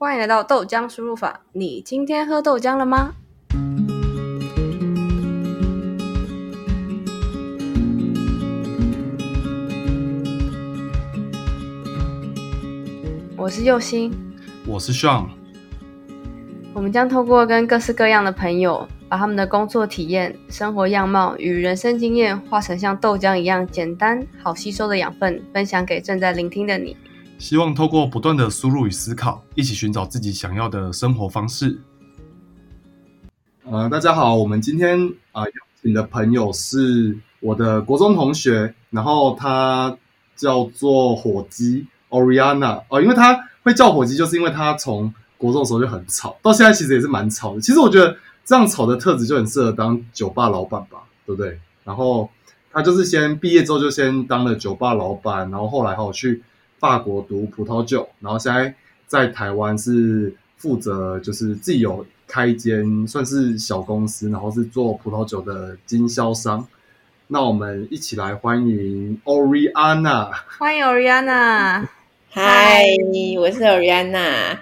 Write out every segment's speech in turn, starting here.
欢迎来到豆浆输入法。你今天喝豆浆了吗？我是佑星，我是 Sean。我们将透过跟各式各样的朋友，把他们的工作体验、生活样貌与人生经验，化成像豆浆一样简单、好吸收的养分，分享给正在聆听的你。希望透过不断的输入与思考，一起寻找自己想要的生活方式。呃，大家好，我们今天啊邀请的朋友是我的国中同学，然后他叫做火鸡 Oriana 哦，因为他会叫火鸡，就是因为他从国中的时候就很吵，到现在其实也是蛮吵的。其实我觉得这样吵的特质就很适合当酒吧老板吧，对不对？然后他就是先毕业之后就先当了酒吧老板，然后后来还有去。法国读葡萄酒，然后现在在台湾是负责，就是自己有开一间算是小公司，然后是做葡萄酒的经销商。那我们一起来欢迎 Oriana，欢迎 Oriana，嗨，我是 Oriana。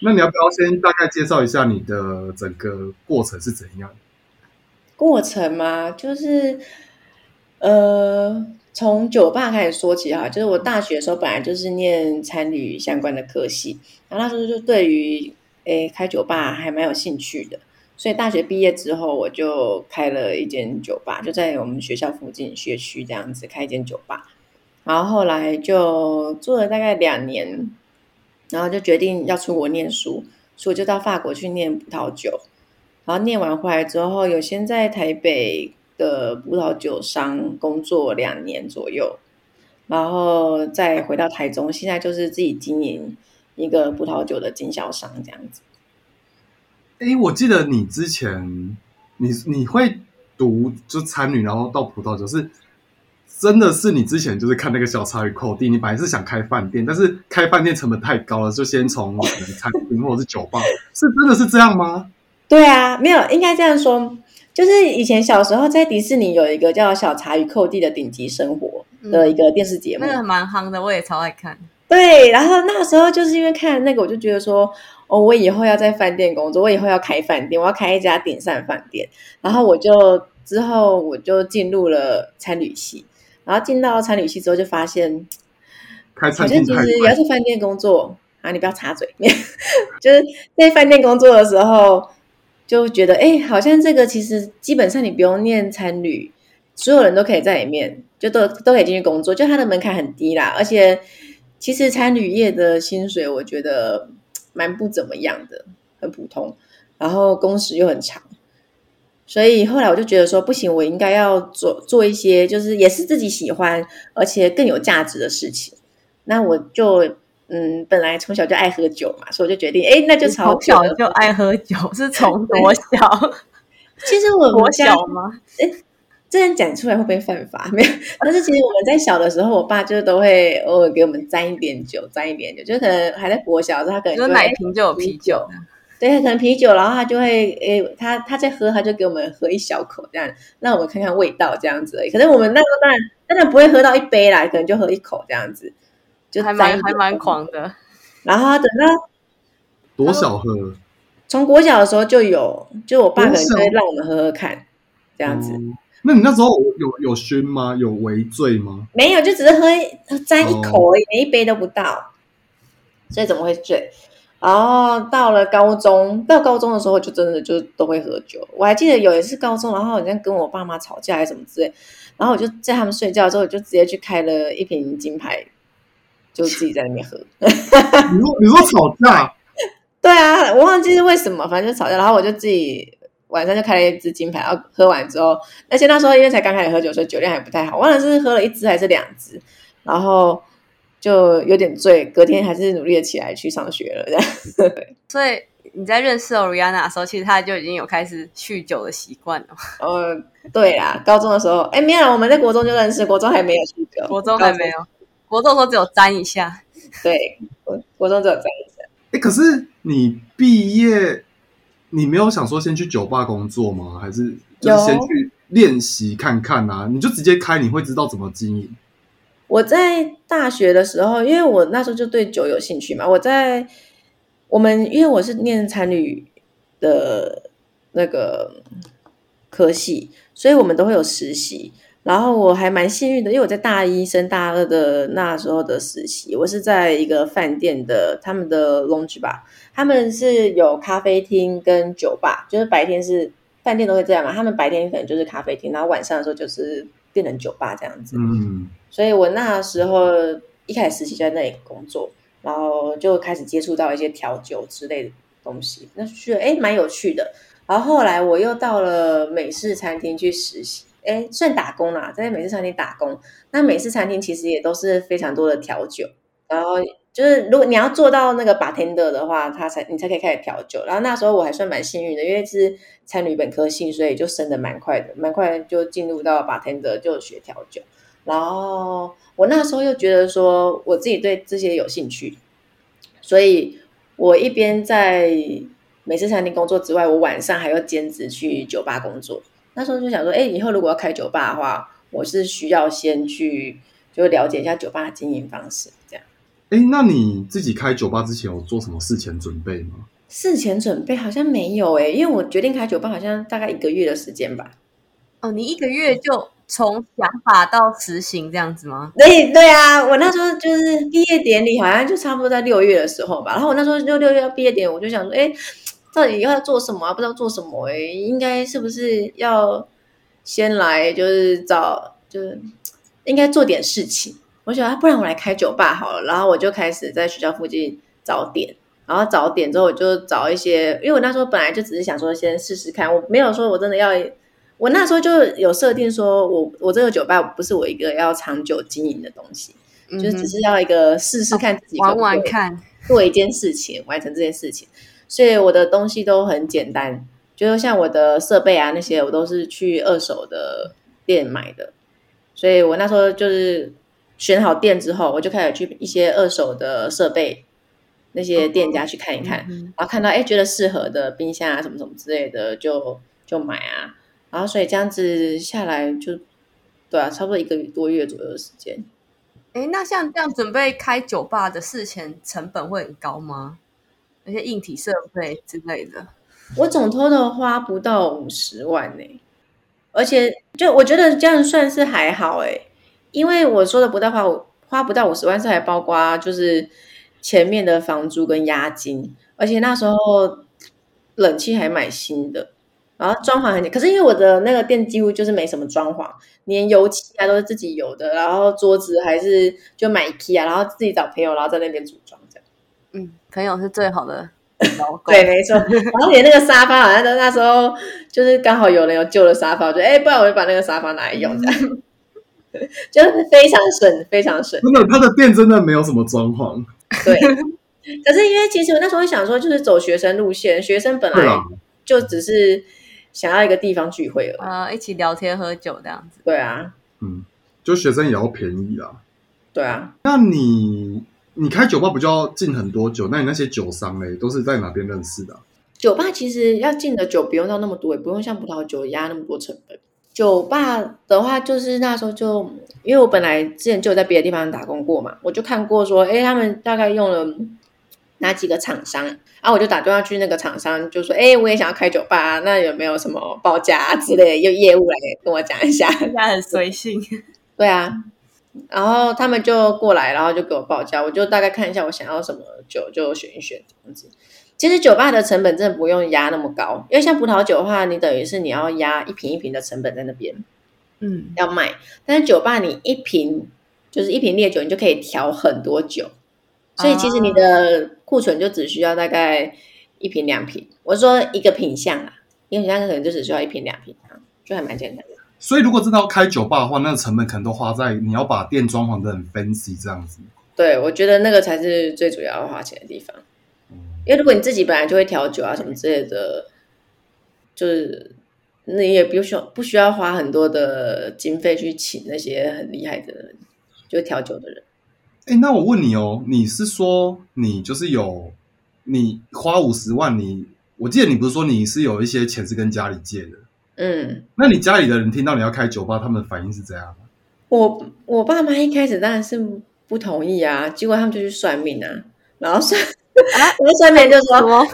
那你要不要先大概介绍一下你的整个过程是怎样？过程吗？就是呃。从酒吧开始说起哈，就是我大学的时候本来就是念餐旅相关的科系，然后那时候就对于诶开酒吧还蛮有兴趣的，所以大学毕业之后我就开了一间酒吧，就在我们学校附近学区这样子开一间酒吧，然后后来就做了大概两年，然后就决定要出国念书，所以就到法国去念葡萄酒，然后念完回来之后有先在台北。的葡萄酒商工作两年左右，然后再回到台中，现在就是自己经营一个葡萄酒的经销商这样子。哎，我记得你之前你你会读就餐旅，然后到葡萄酒是真的是你之前就是看那个小茶与寇弟，你本来是想开饭店，但是开饭店成本太高了，就先从餐厅或者是酒吧，是真的是这样吗？对啊，没有应该这样说。就是以前小时候在迪士尼有一个叫《小茶与寇弟的顶级生活》的一个电视节目，那个蛮夯的，我也超爱看。对，然后那时候就是因为看那个，我就觉得说，哦，我以后要在饭店工作，我以后要开饭店，我要开一家顶善饭店。然后我就之后我就进入了餐旅系，然后进到餐旅系之后就发现，好像其实也要在饭店工作啊，你不要插嘴，就是在饭店工作的时候。就觉得哎，好像这个其实基本上你不用念参旅，所有人都可以在里面，就都都可以进去工作，就它的门槛很低啦。而且其实参旅业的薪水我觉得蛮不怎么样的，很普通，然后工时又很长，所以后来我就觉得说不行，我应该要做做一些就是也是自己喜欢而且更有价值的事情。那我就。嗯，本来从小就爱喝酒嘛，所以我就决定，哎，那就从小就爱喝酒，是从多小？其实我我小吗？哎，这样讲出来会不会犯法？没有，但是其实我们在小的时候，我爸就都会偶尔给我们沾一点酒，沾一点酒，就可能还在国小的时候，他可能就奶瓶就有啤酒，对，可能啤酒，然后他就会，哎，他他在喝，他就给我们喝一小口，这样让我们看看味道，这样子而已。可能我们那时候当然当然不会喝到一杯啦，可能就喝一口这样子。就还蛮还蛮狂的，然后等到多少喝，从国小的时候就有，就我爸可能会让我们喝喝看，这样子。那你那时候有有熏吗？有微醉吗？没有，就只是喝沾一口而已，连一杯都不到，所以怎么会醉？然后到了高中，到高中的时候就真的就都会喝酒。我还记得有一次高中，然后好像跟我爸妈吵架还是什么之类，然后我就在他们睡觉之后，我就直接去开了一瓶金牌。就自己在那边喝。你说你说吵架？对啊，我忘记是为什么，反正就吵架。然后我就自己晚上就开了一支金牌，然后喝完之后，而且那时候因为才刚开始喝酒，所以酒量还不太好。忘了是喝了一支还是两支，然后就有点醉。隔天还是努力的起来去上学了。这样。所以你在认识 Oriana 的时候，其实他就已经有开始酗酒的习惯了。呃，对啦，高中的时候，哎，没有，我们在国中就认识，国中还没有酗酒，国中还没有。国中时候只有沾一下，对，国国中只有沾一下。哎，可是你毕业，你没有想说先去酒吧工作吗？还是就是先去练习看看啊？你就直接开，你会知道怎么经营。我在大学的时候，因为我那时候就对酒有兴趣嘛，我在我们因为我是念参旅的那个科系，所以我们都会有实习。然后我还蛮幸运的，因为我在大一升大二的那时候的实习，我是在一个饭店的他们的 lounge 吧，他们是有咖啡厅跟酒吧，就是白天是饭店都会这样嘛，他们白天可能就是咖啡厅，然后晚上的时候就是变成酒吧这样子。嗯，所以我那时候一开始实习就在那里工作，然后就开始接触到一些调酒之类的东西，那就觉得哎蛮有趣的。然后后来我又到了美式餐厅去实习。哎，算打工啦，在美式餐厅打工。那美式餐厅其实也都是非常多的调酒，然后就是如果你要做到那个 bartender 的话，他才你才可以开始调酒。然后那时候我还算蛮幸运的，因为是参旅本科系，所以就升的蛮快的，蛮快就进入到 bartender 就学调酒。然后我那时候又觉得说我自己对这些有兴趣，所以我一边在美式餐厅工作之外，我晚上还要兼职去酒吧工作。那时候就想说，哎，以后如果要开酒吧的话，我是需要先去就了解一下酒吧的经营方式，这样。哎，那你自己开酒吧之前有做什么事前准备吗？事前准备好像没有哎，因为我决定开酒吧好像大概一个月的时间吧。哦，你一个月就从想法到实行这样子吗？对对啊，我那时候就是毕业典礼好像就差不多在六月的时候吧。然后我那时候就六月毕业典礼，我就想说，哎。到底要做什么啊？不知道做什么哎，应该是不是要先来就是找，就是应该做点事情。我想啊，不然我来开酒吧好了。然后我就开始在学校附近找点，然后找点之后我就找一些，因为我那时候本来就只是想说先试试看，我没有说我真的要。我那时候就有设定说，我我这个酒吧不是我一个要长久经营的东西，就是只是要一个试试看自己玩玩看，做一件事情，完成这件事情。所以我的东西都很简单，就是像我的设备啊那些，我都是去二手的店买的。所以我那时候就是选好店之后，我就开始去一些二手的设备那些店家去看一看，然后看到哎觉得适合的冰箱啊什么什么之类的，就就买啊。然后所以这样子下来就对啊，差不多一个多月左右的时间。哎，那像这样准备开酒吧的事前成本会很高吗？那些硬体设备之类的，我总偷的花不到五十万呢，而且就我觉得这样算是还好哎，因为我说的不到花花不到五十万是还包括就是前面的房租跟押金，而且那时候冷气还买新的，然后装潢很可是因为我的那个店几乎就是没什么装潢，连油漆啊都是自己有的，然后桌子还是就买 IKEA，然后自己找朋友然后在那边组装这样，嗯。朋友是最好的 老公，对，没错。然后连那个沙发，好像那时候就是刚好有人有旧的沙发，我就哎，不然我就把那个沙发拿来用，这样 就是非常省，非常省。真的，他的店真的没有什么装潢。对，可是因为其实我那时候想说，就是走学生路线，学生本来就只是想要一个地方聚会了，啊，一起聊天喝酒这样子。对啊，嗯，就学生也要便宜啊。对啊，那你？你开酒吧不就要进很多酒？那你那些酒商嘞，都是在哪边认识的？酒吧其实要进的酒不用到那么多，也不用像葡萄酒压那么多成本。酒吧的话，就是那时候就因为我本来之前就有在别的地方打工过嘛，我就看过说，哎，他们大概用了哪几个厂商，然后我就打电话去那个厂商，就说，哎，我也想要开酒吧，那有没有什么报价之类的，用业务来跟我讲一下？人家很随性。对啊。然后他们就过来，然后就给我报价，我就大概看一下我想要什么酒，就选一选这样子。其实酒吧的成本真的不用压那么高，因为像葡萄酒的话，你等于是你要压一瓶一瓶的成本在那边，嗯，要卖。但是酒吧你一瓶就是一瓶烈酒，你就可以调很多酒，所以其实你的库存就只需要大概一瓶两瓶。我说一个品相啊，一个品相可能就只需要一瓶两瓶啊就还蛮简单的。所以，如果真的要开酒吧的话，那个成本可能都花在你要把店装潢的很 fancy 这样子。对，我觉得那个才是最主要要花钱的地方。因为如果你自己本来就会调酒啊什么之类的，就是你也不需要不需要花很多的经费去请那些很厉害的人，就调酒的人。哎，那我问你哦，你是说你就是有你花五十万，你我记得你不是说你是有一些钱是跟家里借的？嗯，那你家里的人听到你要开酒吧，他们的反应是怎样我我爸妈一开始当然是不同意啊，结果他们就去算命啊，然后算 那算命就说，什么？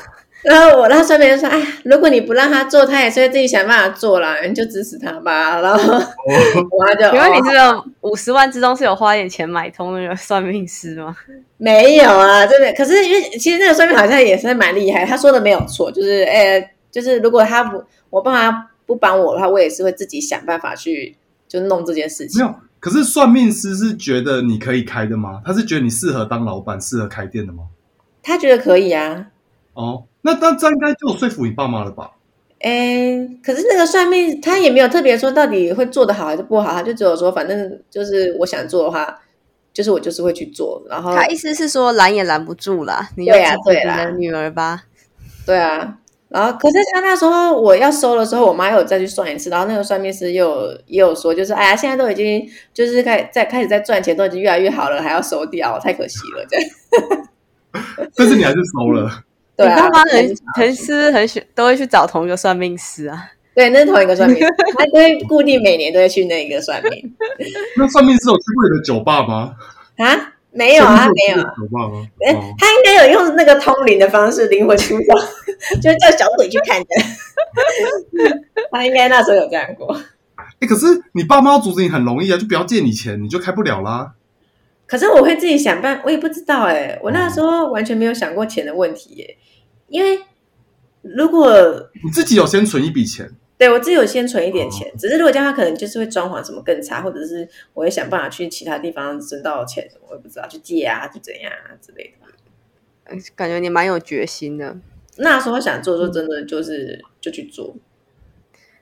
然后我那算命就说，哎，如果你不让他做，他也是会自己想办法做啦，你就支持他吧。然后我妈就，请问你哦这个五十万之中是有花点钱买通那个算命师吗？没有啊，真的。可是因为其实那个算命好像也是蛮厉害，他说的没有错，就是哎、就是如果他不我爸妈不帮我的话，我也是会自己想办法去就弄这件事情。没有。可是算命师是觉得你可以开的吗？他是觉得你适合当老板、适合开店的吗？他觉得可以啊，哦，那那这样应该就说服你爸妈了吧？哎，可是那个算命他也没有特别说到底会做得好还是不好，他就只有说反正就是我想做的话，就是我就是会去做，然后他意思是说拦也拦不住啦，你就对啊支持对啦你的女儿吧。对啊，然后可是他那时候我要收的时候，我妈又有再去算一次，然后那个算命师又有也有说，就是哎呀，现在都已经就是开在开始在赚钱，都已经越来越好了，还要收掉，太可惜了，这样。但是你还是收了。对啊，你爸妈很很是不是很喜都会去找同一个算命师啊？对，那是同一个算命师，他都会固定每年都会去那个算命那算命师有去过你的酒吧吗？啊。没有啊，算没有啊。命师去过酒吧吗？哎、哦，他应该有用那个通灵的方式，灵魂出窍，就是叫小鬼去看的。他应该那时候有这样过。哎，可是你爸妈要阻止你很容易啊，就不要借你钱，你就开不了啦。可是我会自己想办，我也不知道哎、我那时候完全没有想过钱的问题耶、因为如果你自己有先存一笔钱，对我自己有先存一点钱，只是如果这样，他可能就是会装潢什么更差，或者是我会想办法去其他地方挣到钱，我也不知道去借啊，去怎样啊之类的。感觉你蛮有决心的。那时候想做，就真的就是就去做。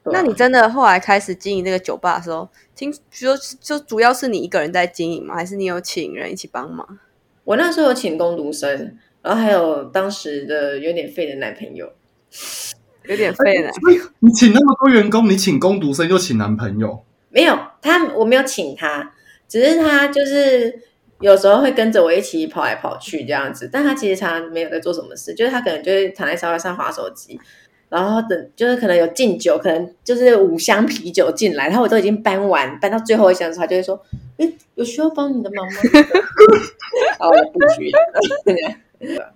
那你真的后来开始经营这个酒吧的时候，听说就主要是你一个人在经营吗？还是你有请人一起帮忙？我那时候有请工读生，然后还有当时的有点废的男朋友。有点废了。所以你请那么多员工，你请工读生又请男朋友，没有他，我没有请他，只是他就是有时候会跟着我一起跑来跑去这样子，但他其实常常没有在做什么事，就是他可能就是躺在沙发上划手机，然后等就是可能有敬酒，可能就是五箱啤酒进来，然后我都已经搬完，搬到最后一箱的时候，他就会说：“嗯，有需要帮你的忙吗？” 然后我不需要。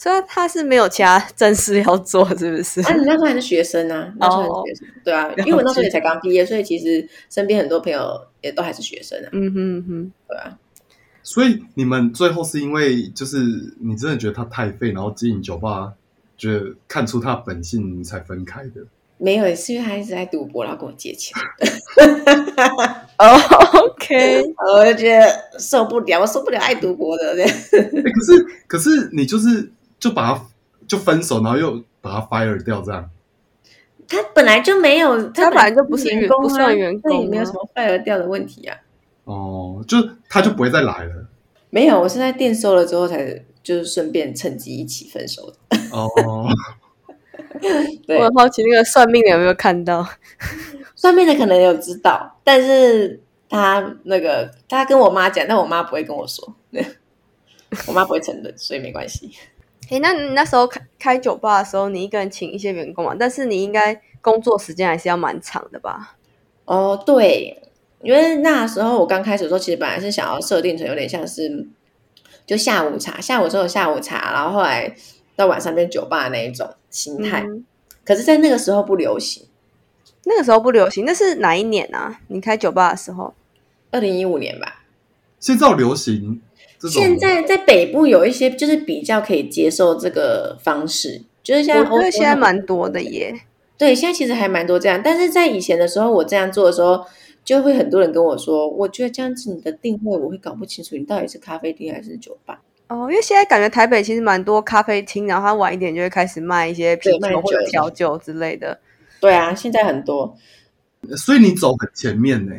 所以他是没有其他正事要做，是不是？啊，你那时候还是学生啊，那时候还是学生，对啊，因为我那时候也才刚毕业，所以其实身边很多朋友也都还是学生啊，嗯哼哼，对啊。所以你们最后是因为就是你真的觉得他太废，然后经营酒吧，觉得看出他本性，你才分开的。没有，是因为他一直在赌博，然后跟我借钱，哦，OK，我就觉得受不了，我受不了爱赌博的。可是可是你就是就把他就分手，然后又把他 fire 掉，这样。他本来就没有，他本来就不是员工啊，不算员工啊，没有什么 fire 掉的问题啊。哦，就他就不会再来了。没有，我是在店收了之后才就是顺便趁机一起分手的。哦，对我，很好奇那个算命的有没有看到？算命的可能有知道，但是他那个他跟我妈讲，但我妈不会跟我说，对 我妈不会承认，所以没关系。诶，那你那时候开开酒吧的时候，你一个人请一些员工嘛？但是你应该工作时间还是要蛮长的吧？哦，对，因为那时候我刚开始的时候，其实本来是想要设定成有点像是就下午茶，下午之后下午茶，然后后来到晚上变酒吧那一种心态。嗯可是，在那个时候不流行。那个时候不流行，那是哪一年啊？你开酒吧的时候？二零一五年吧，现在有流行现在在北部有一些就是比较可以接受这个方式，就是像我觉欧洲得现在蛮多的耶。对，现在其实还蛮多这样，但是在以前的时候，我这样做的时候，就会很多人跟我说，我觉得这样子你的定位我会搞不清楚，你到底是咖啡厅还是酒吧。哦，因为现在感觉台北其实蛮多咖啡厅，然后它晚一点就会开始卖一些啤酒或者调酒之类的。对啊，现在很多，所以你走很前面呢。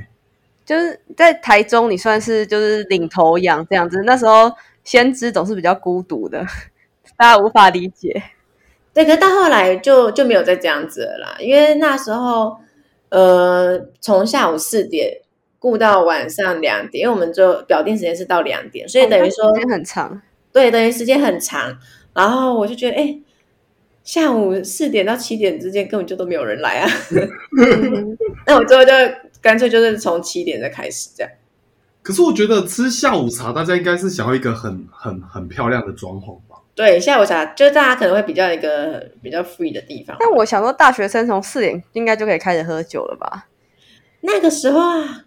就是在台中，你算是就是领头羊这样子。那时候先知总是比较孤独的，大家无法理解。对，可是到后来就就没有再这样子了啦，因为那时候呃，从下午四点顾到晚上两点，因为我们就表定时间是到两点，所以等于说、哦时间很长。对，等于时间很长。然后我就觉得，哎，下午四点到七点之间根本就都没有人来啊。嗯 那我最后就干脆就是从七点再开始这样。可是我觉得吃下午茶，大家应该是想要一个很很很漂亮的装潢吧？对，下午茶就是大家可能会比较一个比较 free 的地方。但我想说，大学生从四点应该就可以开始喝酒了吧？那个时候啊，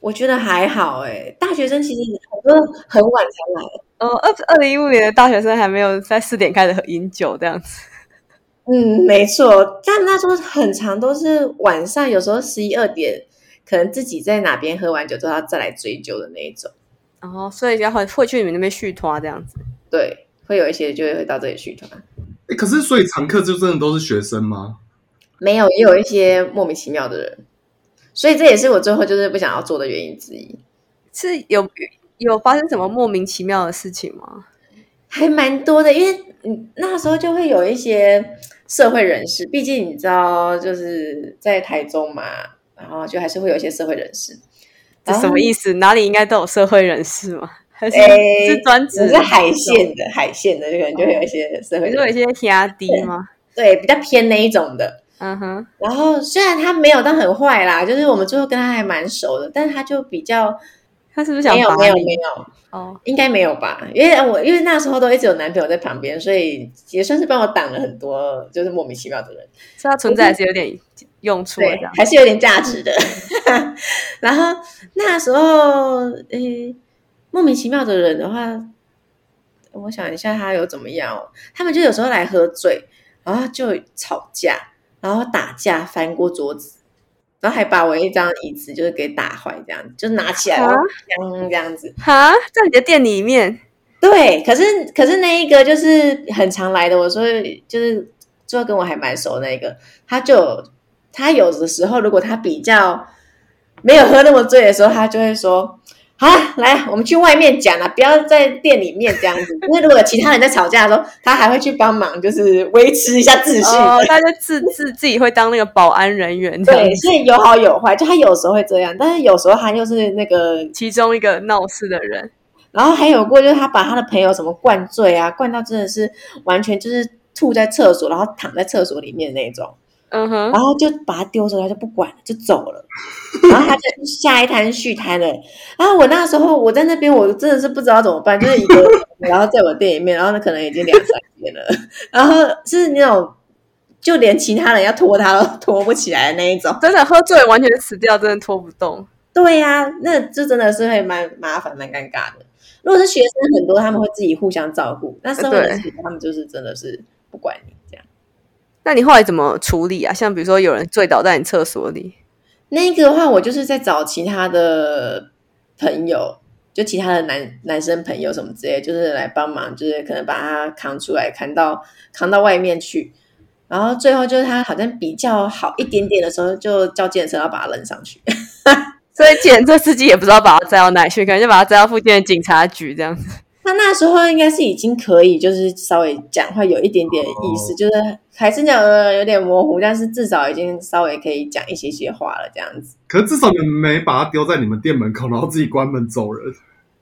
我觉得还好哎。大学生其实很多很晚才来。哦，二二零一五年的大学生还没有在四点开始喝饮酒这样子。嗯，没错。但那时候很长都是晚上，有时候十一二点，可能自己在哪边喝完酒之后再来追究的那一种。哦，所以然后会去你们那边续团这样子。对，会有一些就会到这里续团。哎，可是所以常客就真的都是学生吗？没有，也有一些莫名其妙的人。所以这也是我最后就是不想要做的原因之一。是有有发生什么莫名其妙的事情吗？还蛮多的，因为嗯那时候就会有一些社会人士，毕竟你知道就是在台中嘛，然后就还是会有一些社会人士。这什么意思？哪里应该都有社会人士吗？还是是专职？是海线的海线的，可能就会有一些社会，就有一些压低吗？对，比较偏那一种的。嗯哼，然后虽然他没有到很坏啦，就是我们最后跟他还蛮熟的，但是他就比较，他是不是想没有没有没有哦，应该没有吧？因为我因为那时候都一直有男朋友在旁边，所以也算是帮我挡了很多就是莫名其妙的人，所以他存在还是有点用处的，还是有点价值的。然后那时候诶，莫名其妙的人的话，我想一下他有怎么样哦？他们就有时候来喝醉，然后就吵架。然后打架翻过桌子，然后还把我一张椅子就是给打坏，这样就拿起来这样子。哈，在你的店里面？对，可是可是那一个就是很常来的，我说就是最后跟我还蛮熟那个，他就他有的时候如果他比较没有喝那么醉的时候，他就会说。好，来，我们去外面讲了，不要在店里面这样子。因为如果其他人在吵架的时候，他还会去帮忙，就是维持一下秩序。哦，他就自自自己会当那个保安人员。对，所以有好有坏，就他有时候会这样，但是有时候他又是那个其中一个闹事的人。然后还有过，就是他把他的朋友什么灌醉啊，灌到真的是完全就是吐在厕所，然后躺在厕所里面那种。嗯哼，然后就把他丢着，他就不管了，就走了。然后他就下一摊续摊了。然后我那时候我在那边，我真的是不知道怎么办，就是一个，然后在我店里面，然后那可能已经两三天了。然后是那种，就连其他人要拖他都拖不起来的那一种。真的喝醉完全死掉，真的拖不动。对呀，那这真的是会蛮麻烦、蛮尴尬的。如果是学生很多，他们会自己互相照顾。那社会人士他们就是真的是不管你。那你后来怎么处理啊？像比如说有人醉倒在你厕所里，那个的话，我就是在找其他的朋友，就其他的男男生朋友什么之类，就是来帮忙，就是可能把他扛出来，扛到扛到外面去。然后最后就是他好像比较好一点点的时候，就叫健身要把他扔上去。所以检测司机也不知道把他载到哪去，可能就把他载到附近的警察局这样子。他那时候应该是已经可以，就是稍微讲话有一点点意思，就是还是讲有点模糊，但是至少已经稍微可以讲一些些话了，这样子。可是至少你没把他丢在你们店门口，然后自己关门走人。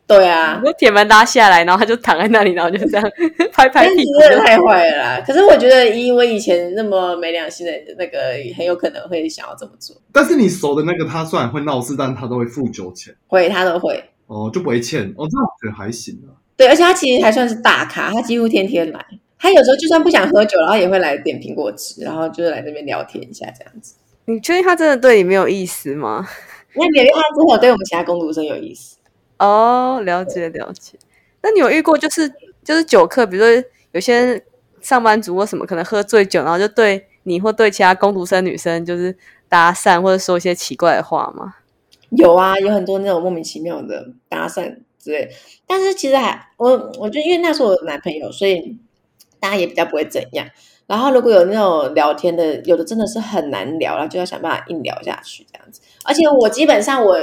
对啊，我铁门拉下来，然后他就躺在那里，然后就这样 拍拍屁股，真的太坏了啦！可是我觉得，以我以前那么没良心的那个，很有可能会想要这么做。但是你熟的那个，他虽然会闹事，但他都会付酒钱。会，他都会。哦，就不会欠。哦，这样我觉得还行啊。对，而且他其实还算是大咖，他几乎天天来。他有时候就算不想喝酒，然后也会来点苹果汁，然后就是来这边聊天一下这样子。你确定他真的对你没有意思吗？因为他真的对我们其他工读生有意思。哦，了解了解。那你有遇过就是就是酒客，比如说有些上班族或什么，可能喝醉酒，然后就对你或对其他工读生女生就是搭讪或者说一些奇怪的话吗？有啊，有很多那种莫名其妙的搭讪。对，但是其实还我，我觉得因为那时候我有男朋友，所以大家也比较不会怎样。然后如果有那种聊天的，有的真的是很难聊，然后就要想办法硬聊下去这样子。而且我基本上我，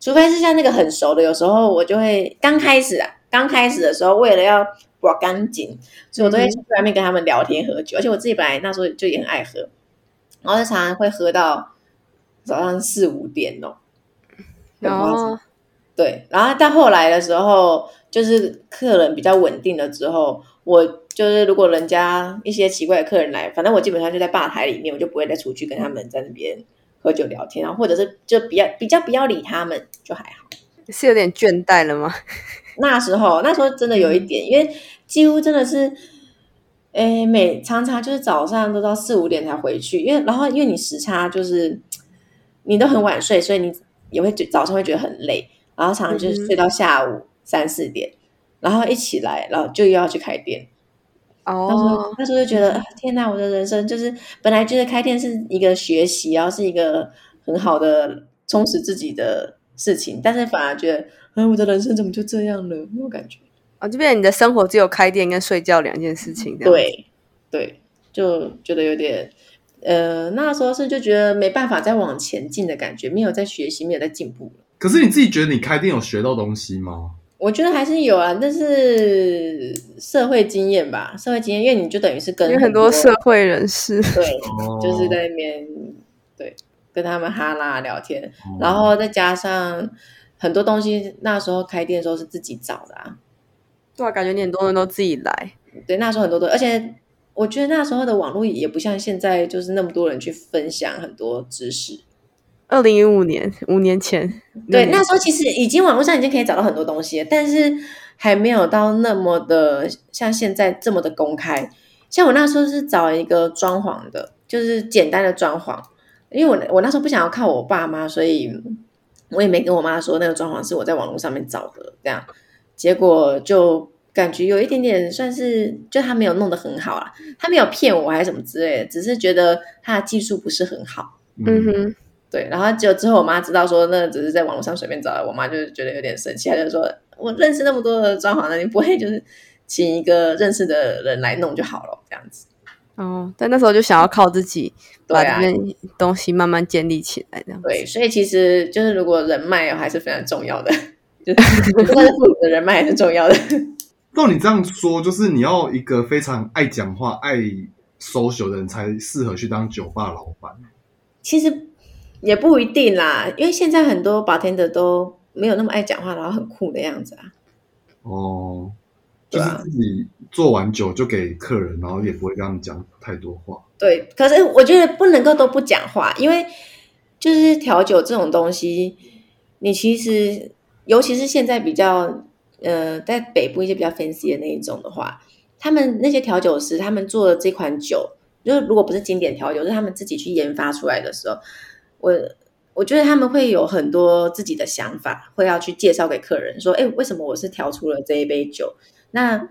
除非是像那个很熟的，有时候我就会刚开始啊，刚开始的时候为了要刮干净，所以我都会去外面跟他们聊天喝酒。而且我自己本来那时候就也很爱喝，然后就常常会喝到早上四五点哦。然后。对，然后到后来的时候，就是客人比较稳定了之后，我就是如果人家一些奇怪的客人来，反正我基本上就在吧台里面，我就不会再出去跟他们在那边喝酒聊天，然后或者是就比较比较不要理他们，就还好。是有点倦怠了吗？那时候那时候真的有一点，因为几乎真的是，哎，每常常就是早上都到四五点才回去，因为然后因为你时差就是你都很晚睡，所以你也会早上会觉得很累，然后常常就是睡到下午三四点，然后一起来，然后就又要去开店。那时候那时候就觉得天哪，我的人生就是本来觉得开店是一个学习，然后是一个很好的充实自己的事情，但是反而觉得，嗯，我的人生怎么就这样了？那种感觉啊，就变成你的生活只有开店跟睡觉两件事情。对对，就觉得有点，呃，那时候是就觉得没办法再往前进的感觉，没有在学习，没有在进步可是你自己觉得你开店有学到东西吗？我觉得还是有啊，但是社会经验吧，社会经验，因为你就等于是跟很多社会人士，对，就是在那边对跟他们哈拉聊天，然后再加上很多东西，那时候开店的时候是自己找的啊，对啊，感觉你很多人都自己来，对，那时候很多都，而且我觉得那时候的网络也不像现在，就是那么多人去分享很多知识。二零一五年，五年前，对，那时候其实已经网络上已经可以找到很多东西，但是还没有到那么的像现在这么的公开。像我那时候是找一个装潢的，就是简单的装潢，因为我我那时候不想要靠我爸妈，所以我也没跟我妈说那个装潢是我在网络上面找的，这样结果就感觉有一点点算是，就他没有弄得很好啊，他没有骗我还是什么之类的，只是觉得他的技术不是很好，嗯哼。对，然后就之后我妈知道说那只是在网络上随便找的，我妈就觉得有点生气，她就说：“我认识那么多的装潢的，你不会就是请一个认识的人来弄就好了，这样子。”哦，但那时候就想要靠自己 把这边东西慢慢建立起来，这样。对，所以其实就是如果人脉还是非常重要的，就是不管是父母的人脉还是重要的。照你这样说，就是你要一个非常爱讲话、爱 social 的人才适合去当酒吧老板。其实。也不一定啦，因为现在很多 bartender 都没有那么爱讲话，然后很酷的样子啊。哦，就是自己做完酒就给客人，然后也不会跟他们讲太多话。对，可是我觉得不能够都不讲话，因为就是调酒这种东西，你其实尤其是现在比较呃，在北部一些比较 fancy 的那一种的话，他们那些调酒师他们做的这款酒，就是如果不是经典调酒，是他们自己去研发出来的时候。我我觉得他们会有很多自己的想法，会要去介绍给客人，说：“哎，为什么我是调出了这一杯酒？那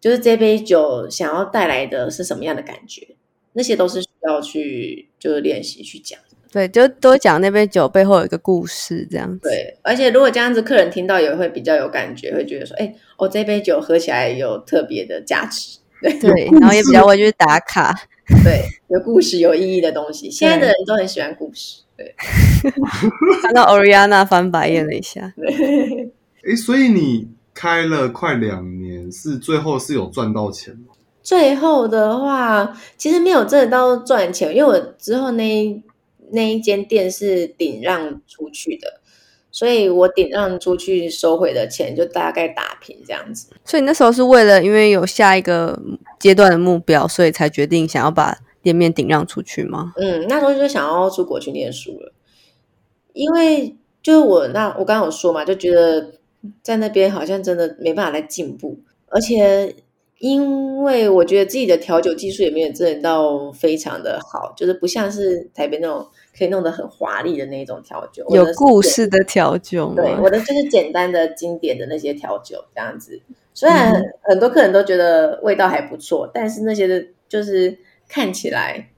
就是这杯酒想要带来的是什么样的感觉？那些都是需要去就是练习去讲。对，就多讲那杯酒背后有一个故事，这样子。对，而且如果这样子，客人听到也会比较有感觉，会觉得说：哎，哦，这杯酒喝起来有特别的价值。对对，然后也比较会去打卡。对，有故事、有意义的东西，现在的人都很喜欢故事。”对，看到 Oriana 翻白眼了一下。哎，所以你开了快两年，是最后是有赚到钱吗？最后的话，其实没有真的到赚钱，因为我之后那那一间店是顶让出去的，所以我顶让出去收回的钱就大概打平这样子。所以那时候是为了因为有下一个阶段的目标，所以才决定想要把。店面顶让出去吗？嗯，那时候就想要出国去念书了，因为就是我那我刚刚有说嘛，就觉得在那边好像真的没办法来进步，而且因为我觉得自己的调酒技术也没有真的到非常的好，就是不像是台北那种可以弄得很华丽的那种调酒，有故事的调酒。对，我的就是简单的经典的那些调酒这样子，虽然很多客人都觉得味道还不错，但是那些的就是。看起来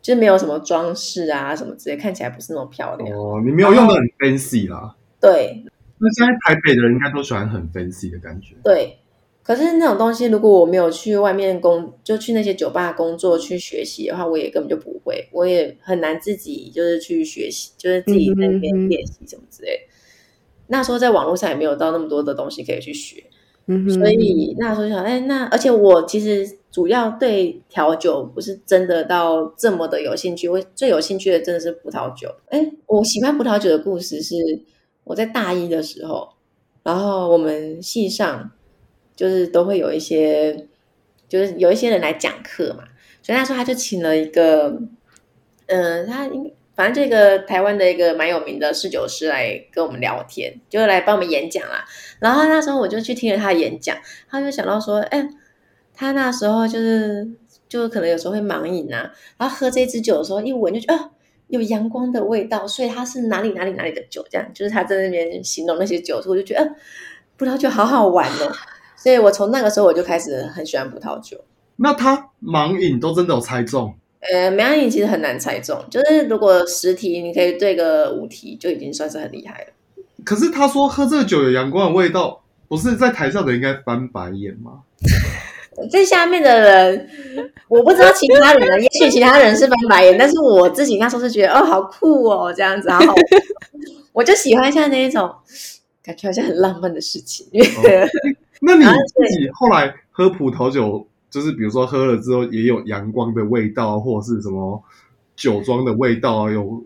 就是没有什么装饰啊，什么之类，看起来不是那么漂亮。哦，你没有用的很 fancy 啦。对。那现在台北的人应该都喜欢很 fancy 的感觉。对。可是那种东西，如果我没有去外面工，就去那些酒吧工作去学习的话，我也根本就不会，我也很难自己就是去学习，就是自己在那边练习什么之类。那时候在网络上也没有到那么多的东西可以去学。所以那时候想，哎，那而且我其实主要对调酒不是真的到这么的有兴趣，我最有兴趣的真的是葡萄酒。哎，我喜欢葡萄酒的故事是我在大一的时候，然后我们系上就是都会有一些，就是有一些人来讲课嘛，所以那时候他就请了一个，嗯，他应。反正这个台湾的一个蛮有名的侍酒师来跟我们聊天，就来帮我们演讲啦。然后那时候我就去听了他的演讲，他就想到说：“哎，他那时候就是就可能有时候会盲饮啊，然后喝这支酒的时候一闻就觉得啊有阳光的味道，所以它是哪里哪里哪里的酒，这样就是他在那边形容那些酒，所以我就觉得、呃、葡萄酒好好玩哦。所以我从那个时候我就开始很喜欢葡萄酒。那他盲饮都真的有猜中？呃，盲饮其实很难猜中，就是如果十题你可以对个五题，就已经算是很厉害了。可是他说喝这个酒有阳光的味道，不是在台上的应该翻白眼吗？在下面的人，我不知道其他人，也许其他人是翻白眼，但是我自己那时候是觉得哦，好酷哦，这样子，然后，我就喜欢像那一种感觉好像很浪漫的事情。哦那你自己后来喝葡萄酒，就是比如说喝了之后也有阳光的味道，或者是什么酒庄的味道啊，有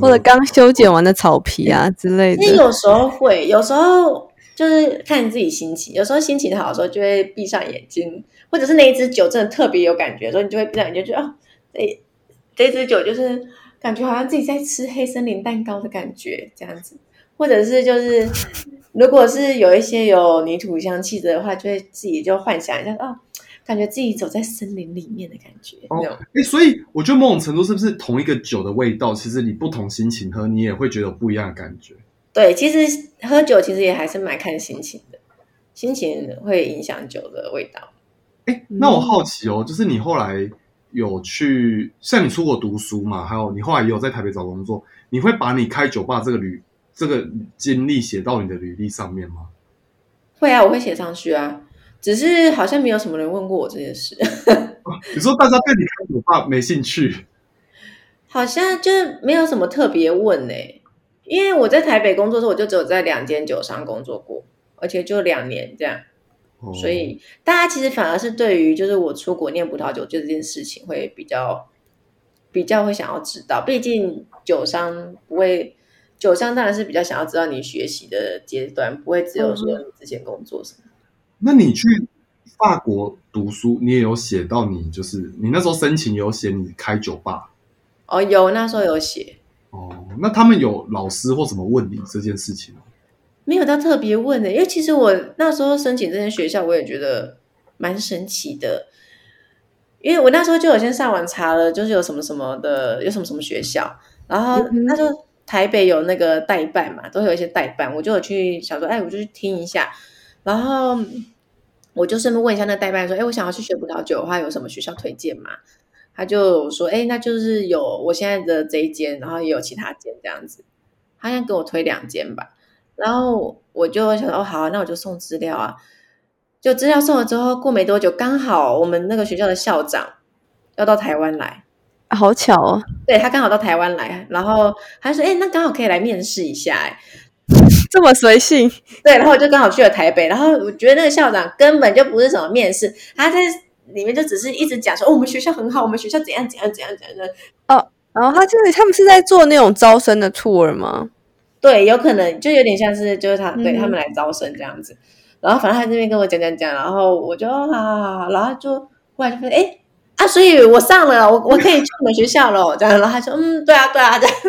或者刚修剪完的草皮啊之类的。其实有时候会，有时候就是看你自己心情，有时候心情好的时候就会闭上眼睛，或者是那一支酒真的特别有感觉的时候，你就会闭上眼睛，就觉得哦，这这支酒就是感觉好像自己在吃黑森林蛋糕的感觉，这样子，或者是就是。如果是有一些有泥土香气的话，就会自己就幻想一下，哦，感觉自己走在森林里面的感觉。哦，哎，所以我觉得某种程度是不是同一个酒的味道，其实你不同心情喝，你也会觉得有不一样的感觉。对，其实喝酒其实也还是蛮看心情的，心情会影响酒的味道。哎，那我好奇哦，就是你后来有去像你出国读书嘛，还有你后来也有在台北找工作，你会把你开酒吧这个履这个经历写到你的履历上面吗？会啊，我会写上去啊。只是好像没有什么人问过我这件事。你说大家对你开酒吧没兴趣？好像就没有什么特别问呢、欸。因为我在台北工作的时候，我就只有在两间酒商工作过，而且就两年这样。哦所以大家其实反而是对于就是我出国念葡萄酒这件事情会比较比较会想要知道，毕竟酒商不会，酒商当然是比较想要知道你学习的阶段，不会只有说你之前工作什么。那你去法国读书，你也有写到你就是你那时候申请有写你开酒吧哦，有那时候有写，哦。那他们有老师或怎么问你这件事情吗？没有到特别问的、因为其实我那时候申请这间学校，我也觉得蛮神奇的。因为我那时候就有先上网查了，就是有什么什么的，有什么什么学校，然后那时候台北有那个代办嘛，都会有一些代办，我就有去想说，哎，我就去听一下，然后我就顺便问一下那个代办说，哎，我想要去学葡萄酒的话，有什么学校推荐吗？他就说，哎，那就是有我现在的这一间，然后也有其他间这样子，他想给我推两间吧。然后我就想哦，好啊、那我就送资料啊。就资料送了之后，过没多久，刚好我们那个学校的校长要到台湾来，好巧哦，对他刚好到台湾来，然后他说：“哎，那刚好可以来面试一下。”哎，这么随性，对，然后我就刚好去了台北，然后我觉得那个校长根本就不是什么面试，他在里面就只是一直讲说：“哦，我们学校很好，我们学校怎样怎样怎样怎样的。然后他就是他们是在做那种招生的 tour 吗？”对，有可能就有点像是就是他对嗯他们来招生这样子。然后反正他这边跟我讲讲讲，然后我就哦好好好，然后就忽然就发现哎啊，所以我上了，我我可以去你们学校了，这样。然后他说嗯，对啊对啊，这样。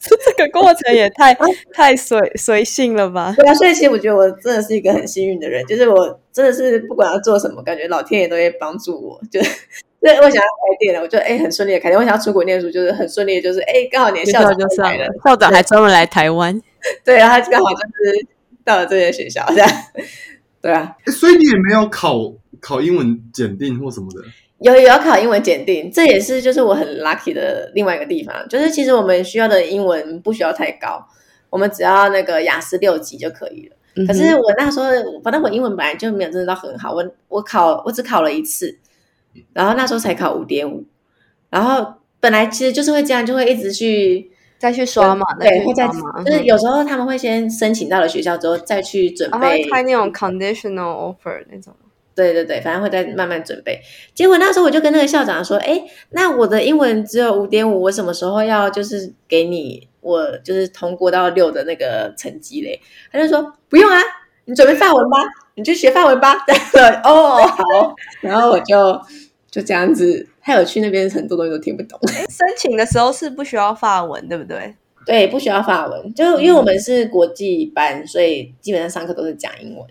这个过程也太 太随随性了吧？对啊，所以其实我觉得我真的是一个很幸运的人，就是我真的是不管要做什么，感觉老天爷都会帮助我。就对我想要开店了，我就哎很顺利的开店；我想要出国念书，就是很顺利的，就是哎刚好连校长就上来了，，校长还专门来台湾，对，然后他刚好就是到了这些学校，这样。对啊，所以你也没有考考英文检定或什么的有有要考英文检定，这也是就是我很 lucky 的另外一个地方，就是其实我们需要的英文不需要太高，我们只要那个雅思六级就可以了。嗯可是我那时候，反正我英文本来就没有真的到很好，我我考我只考了一次，然后那时候才考五点五，然后本来其实就是会这样，就会一直去再去刷嘛，再对，去会再，就是有时候他们会先申请到了学校之后再去准备会开那种 conditional offer 那种。对对对，反正会再慢慢准备。结果那时候我就跟那个校长说：“哎，那我的英文只有五点五，我什么时候要就是给你我就是通过到六的那个成绩嘞？”他就说：“不用啊，你准备范文吧，你去学范文吧。”哦，好，然后我就就这样子。他有去那边很多东西都听不懂，申请的时候是不需要法文，对不对？对，不需要法文，就因为我们是国际班，所以基本上上课都是讲英文。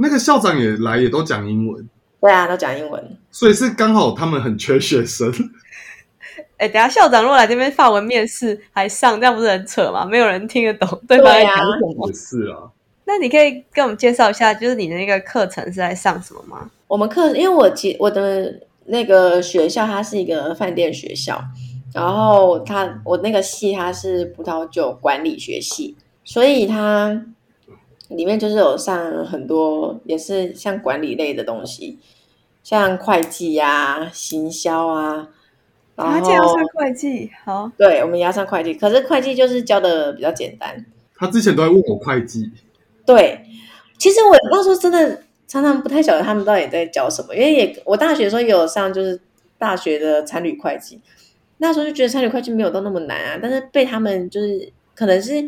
那个校长也来，也都讲英文。对啊，都讲英文。所以是刚好他们很缺学生。哎，等下校长如果来这边法文面试还上，这样不是很扯吗？没有人听得懂 对方在讲什么。也是啊。那你可以跟我们介绍一下，就是你的那个课程是在上什么吗？我们课，因为我其我的那个学校它是一个饭店学校，然后它我那个系它是葡萄酒管理学系，所以它里面就是有上很多也是像管理类的东西，像会计呀、行销啊。然要上会计，好，对，我们也要上会计，可是会计就是教的比较简单。他之前都在问我会计，对，其实我那时候真的常常不太晓得他们到底在教什么，因为也我大学的时候也有上就是大学的参旅会计，那时候就觉得参旅会计没有到那么难啊，但是被他们就是可能是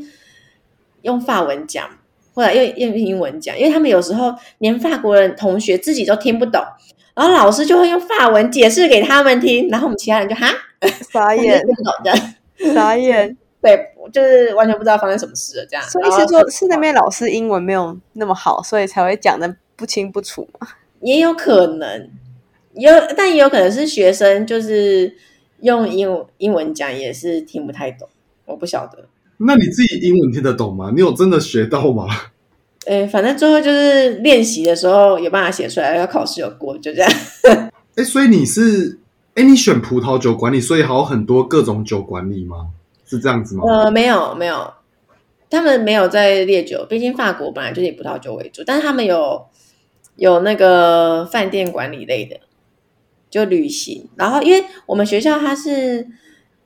用法文讲，或者用用英文讲，因为他们有时候连法国人同学自己都听不懂。然后老师就会用法文解释给他们听，然后我们其他人就哈傻眼，不懂的傻眼，对，就是完全不知道发生什么事了这样。所以是说，是那边老师英文没有那么好，所以才会讲的不清不楚嘛？也有可能，有，但也有可能是学生就是用英英文讲也是听不太懂，我不晓得。那你自己英文听得懂吗？你有真的学到吗？哎，反正最后就是练习的时候有办法写出来，要考试有过，就这样。哎，所以你是哎，你选葡萄酒管理，所以还有很多各种酒管理吗？是这样子吗？呃，没有没有，他们没有在烈酒，毕竟法国本来就是以葡萄酒为主，但是他们有有那个饭店管理类的，就旅行。然后因为我们学校它是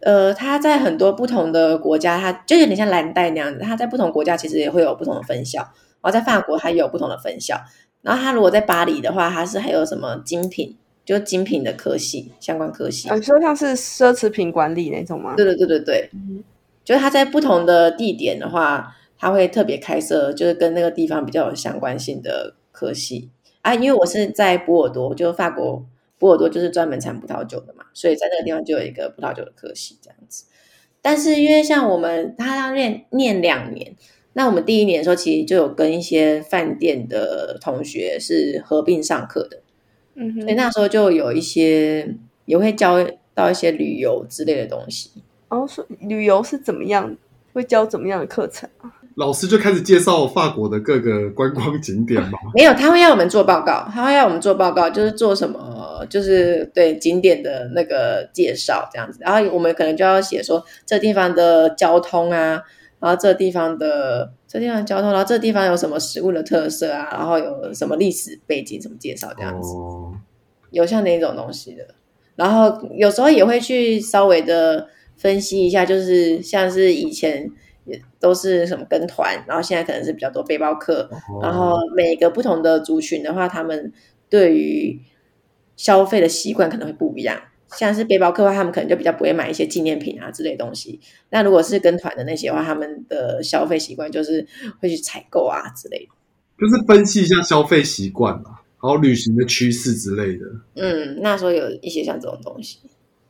呃，它在很多不同的国家，它就有点像蓝带那样子，它在不同国家其实也会有不同的分校。然后在法国，它也有不同的分校。然后它如果在巴黎的话，它是还有什么精品，就精品的科系相关科系。你说像是奢侈品管理那种吗？对对对对对，就是它在不同的地点的话，它会特别开设，就是跟那个地方比较有相关性的科系啊。因为我是在波尔多，就法国波尔多就是专门产葡萄酒的嘛，所以在那个地方就有一个葡萄酒的科系这样子。但是因为像我们，他要念念两年。那我们第一年的时候，其实就有跟一些饭店的同学是合并上课的，嗯，所以那时候就有一些也会教到一些旅游之类的东西。哦，说旅游是怎么样？会教怎么样的课程啊？老师就开始介绍法国的各个观光景点吗？没有，他会要我们做报告，他会要我们做报告，就是做什么，就是对景点的那个介绍这样子。然后我们可能就要写说这地方的交通啊。然后这地方的这地方交通，然后这地方有什么食物的特色啊？然后有什么历史背景，什么介绍这样子，有像那种东西的。然后有时候也会去稍微的分析一下，就是像是以前也都是什么跟团，然后现在可能是比较多背包客，然后每个不同的族群的话，他们对于消费的习惯可能会不一样。像是背包客的话，他们可能就比较不会买一些纪念品啊之类东西。那如果是跟团的那些话，他们的消费习惯就是会去采购啊之类的。就是分析一下消费习惯嘛，然后旅行的趋势之类的。嗯，那时候有一些像这种东西。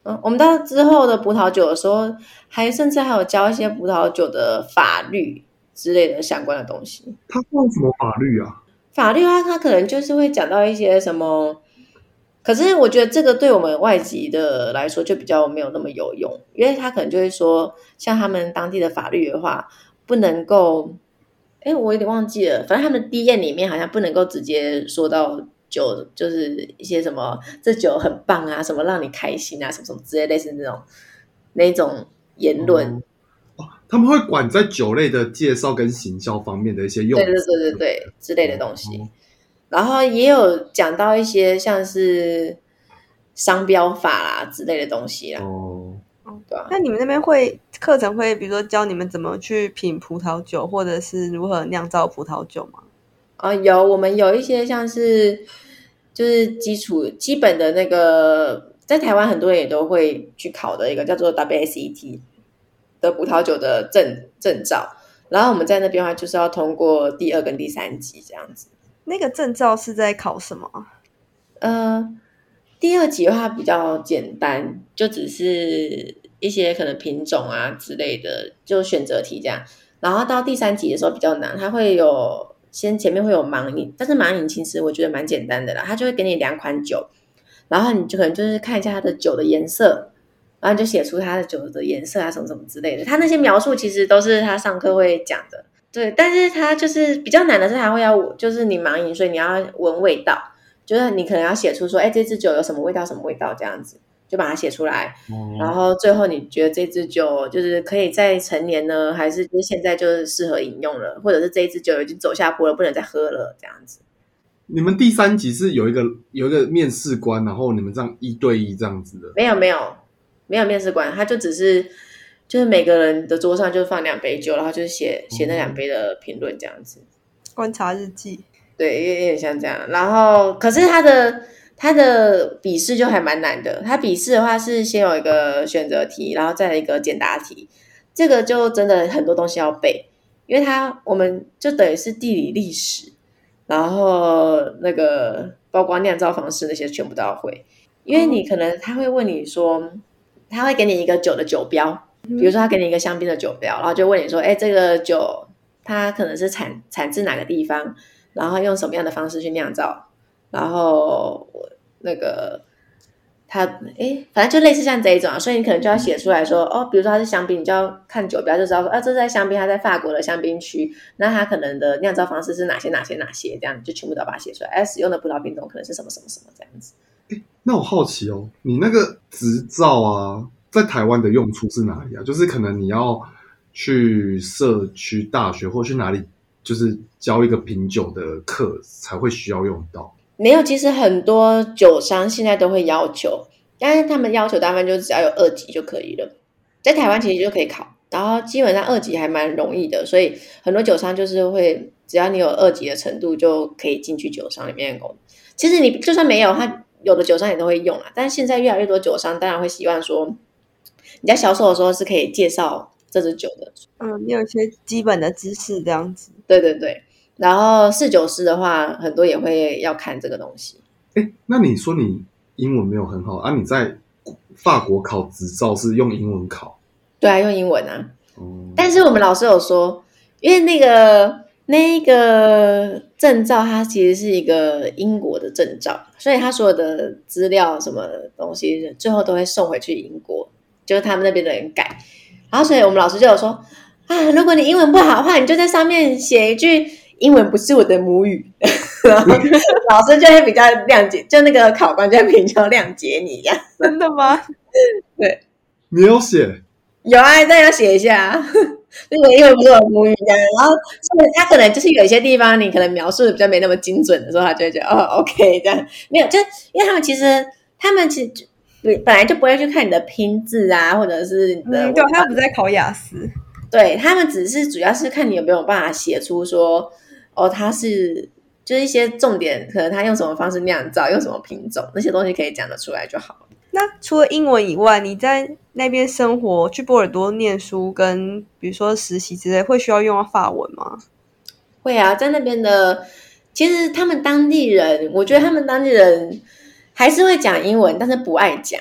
嗯，我们到之后的葡萄酒的时候，还甚至还有教一些葡萄酒的法律之类的相关的东西。他讲什么法律啊？法律啊，他可能就是会讲到一些什么。可是我觉得这个对我们外籍的来说就比较没有那么有用，因为他可能就会说，像他们当地的法律的话，不能够，哎，我有点忘记了，反正他们低宴里面好像不能够直接说到酒，就是一些什么这酒很棒啊，什么让你开心啊，什么什么之类类似那种那种言论。哦，他们会管在酒类的介绍跟行销方面的一些用，对对对对对之类的东西。然后也有讲到一些像是商标法啦之类的东西啦。哦，对啊。那你们那边会课程会，比如说教你们怎么去品葡萄酒，或者是如何酿造葡萄酒吗？啊，有，我们有一些像是就是基础基本的那个，在台湾很多人也都会去考的一个叫做 WSET 的葡萄酒的证证照。然后我们在那边的话，就是要通过第二跟第三级这样子。那个证照是在考什么？呃，第二级的话比较简单，就只是一些可能品种啊之类的，就选择题这样。然后到第三级的时候比较难，它会有先前面会有盲饮，但是盲饮其实我觉得蛮简单的啦，他就会给你两款酒，然后你就可能就是看一下它的酒的颜色，然后你就写出它的酒的颜色啊什么什么之类的。他那些描述其实都是他上课会讲的，对。但是他就是比较难的是，他会要就是你盲饮，所以你要闻味道，就是你可能要写出说，哎，这支酒有什么味道，什么味道这样子。就把它写出来，然后最后你觉得这支酒就是可以在成年呢，还是就是现在就是适合饮用了，或者是这一支酒已经走下坡了，不能再喝了这样子。你们第三集是有一个有一个面试官，然后你们这样一对一这样子的？没有没有没有面试官，他就只是就是每个人的桌上就放两杯酒，然后就是写写那两杯的评论这样子。观察日记，对，有点像这样。然后可是他的。他的笔试就还蛮难的。他笔试的话是先有一个选择题，然后再一个简答题。这个就真的很多东西要背，因为他我们就等于是地理历史，然后那个包括酿造方式那些全部都要会。因为你可能他会问你说，他会给你一个酒的酒标，比如说他给你一个香槟的酒标，然后就问你说，哎，这个酒它可能是产产自哪个地方，然后用什么样的方式去酿造。然后那个他哎，反正就类似像这一种啊，所以你可能就要写出来说哦，比如说它是香槟，你就要看酒标就知道说啊，这是在香槟，它在法国的香槟区，那它可能的酿造方式是哪些哪些哪些，这样就全部都要把它写出来。哎，使用的葡萄品种可能是什么什么什么这样子。那我好奇哦，你那个执照啊，在台湾的用处是哪里啊？就是可能你要去社区大学或去哪里，就是教一个品酒的课才会需要用到。没有，其实很多酒商现在都会要求，但是他们要求大部分就只要有二级就可以了，在台湾其实就可以考，然后基本上二级还蛮容易的，所以很多酒商就是会只要你有二级的程度就可以进去酒商里面工。其实你就算没有，他有的酒商也都会用啊。但是现在越来越多酒商当然会希望说，你在销售的时候是可以介绍这支酒的，嗯，你有一些基本的知识这样子。对对对。然后四九师的话，很多也会要看这个东西。哎，那你说你英文没有很好啊？你在法国考执照是用英文考？对啊，用英文啊。哦。但是我们老师有说，因为那个那个证照它其实是一个英国的证照，所以他所有的资料什么东西最后都会送回去英国，就是他们那边的人改。然后，所以我们老师就有说啊，如果你英文不好的话，你就在上面写一句。英文不是我的母语，然后 老师就会比较谅解，就那个考官就会比较谅解你呀。真的吗？对，你有写？有啊，但要写一下。那个英文不是我的母语，这样，然后所以他可能就是有一些地方你可能描述的比较没那么精准的时候，他就会觉得哦，OK，这样没有，就因为他们其实他们其实本本来就不会去看你的拼字啊，或者是你的，对，他不在考雅思，对他们只是主要是看你有没有办法写出说。哦，它是就是一些重点，可能它用什么方式酿造，用什么品种，那些东西可以讲得出来就好那除了英文以外，你在那边生活，去波尔多念书，跟比如说实习之类，会需要用到法文吗？会啊，在那边的，其实他们当地人，我觉得他们当地人还是会讲英文，但是不爱讲。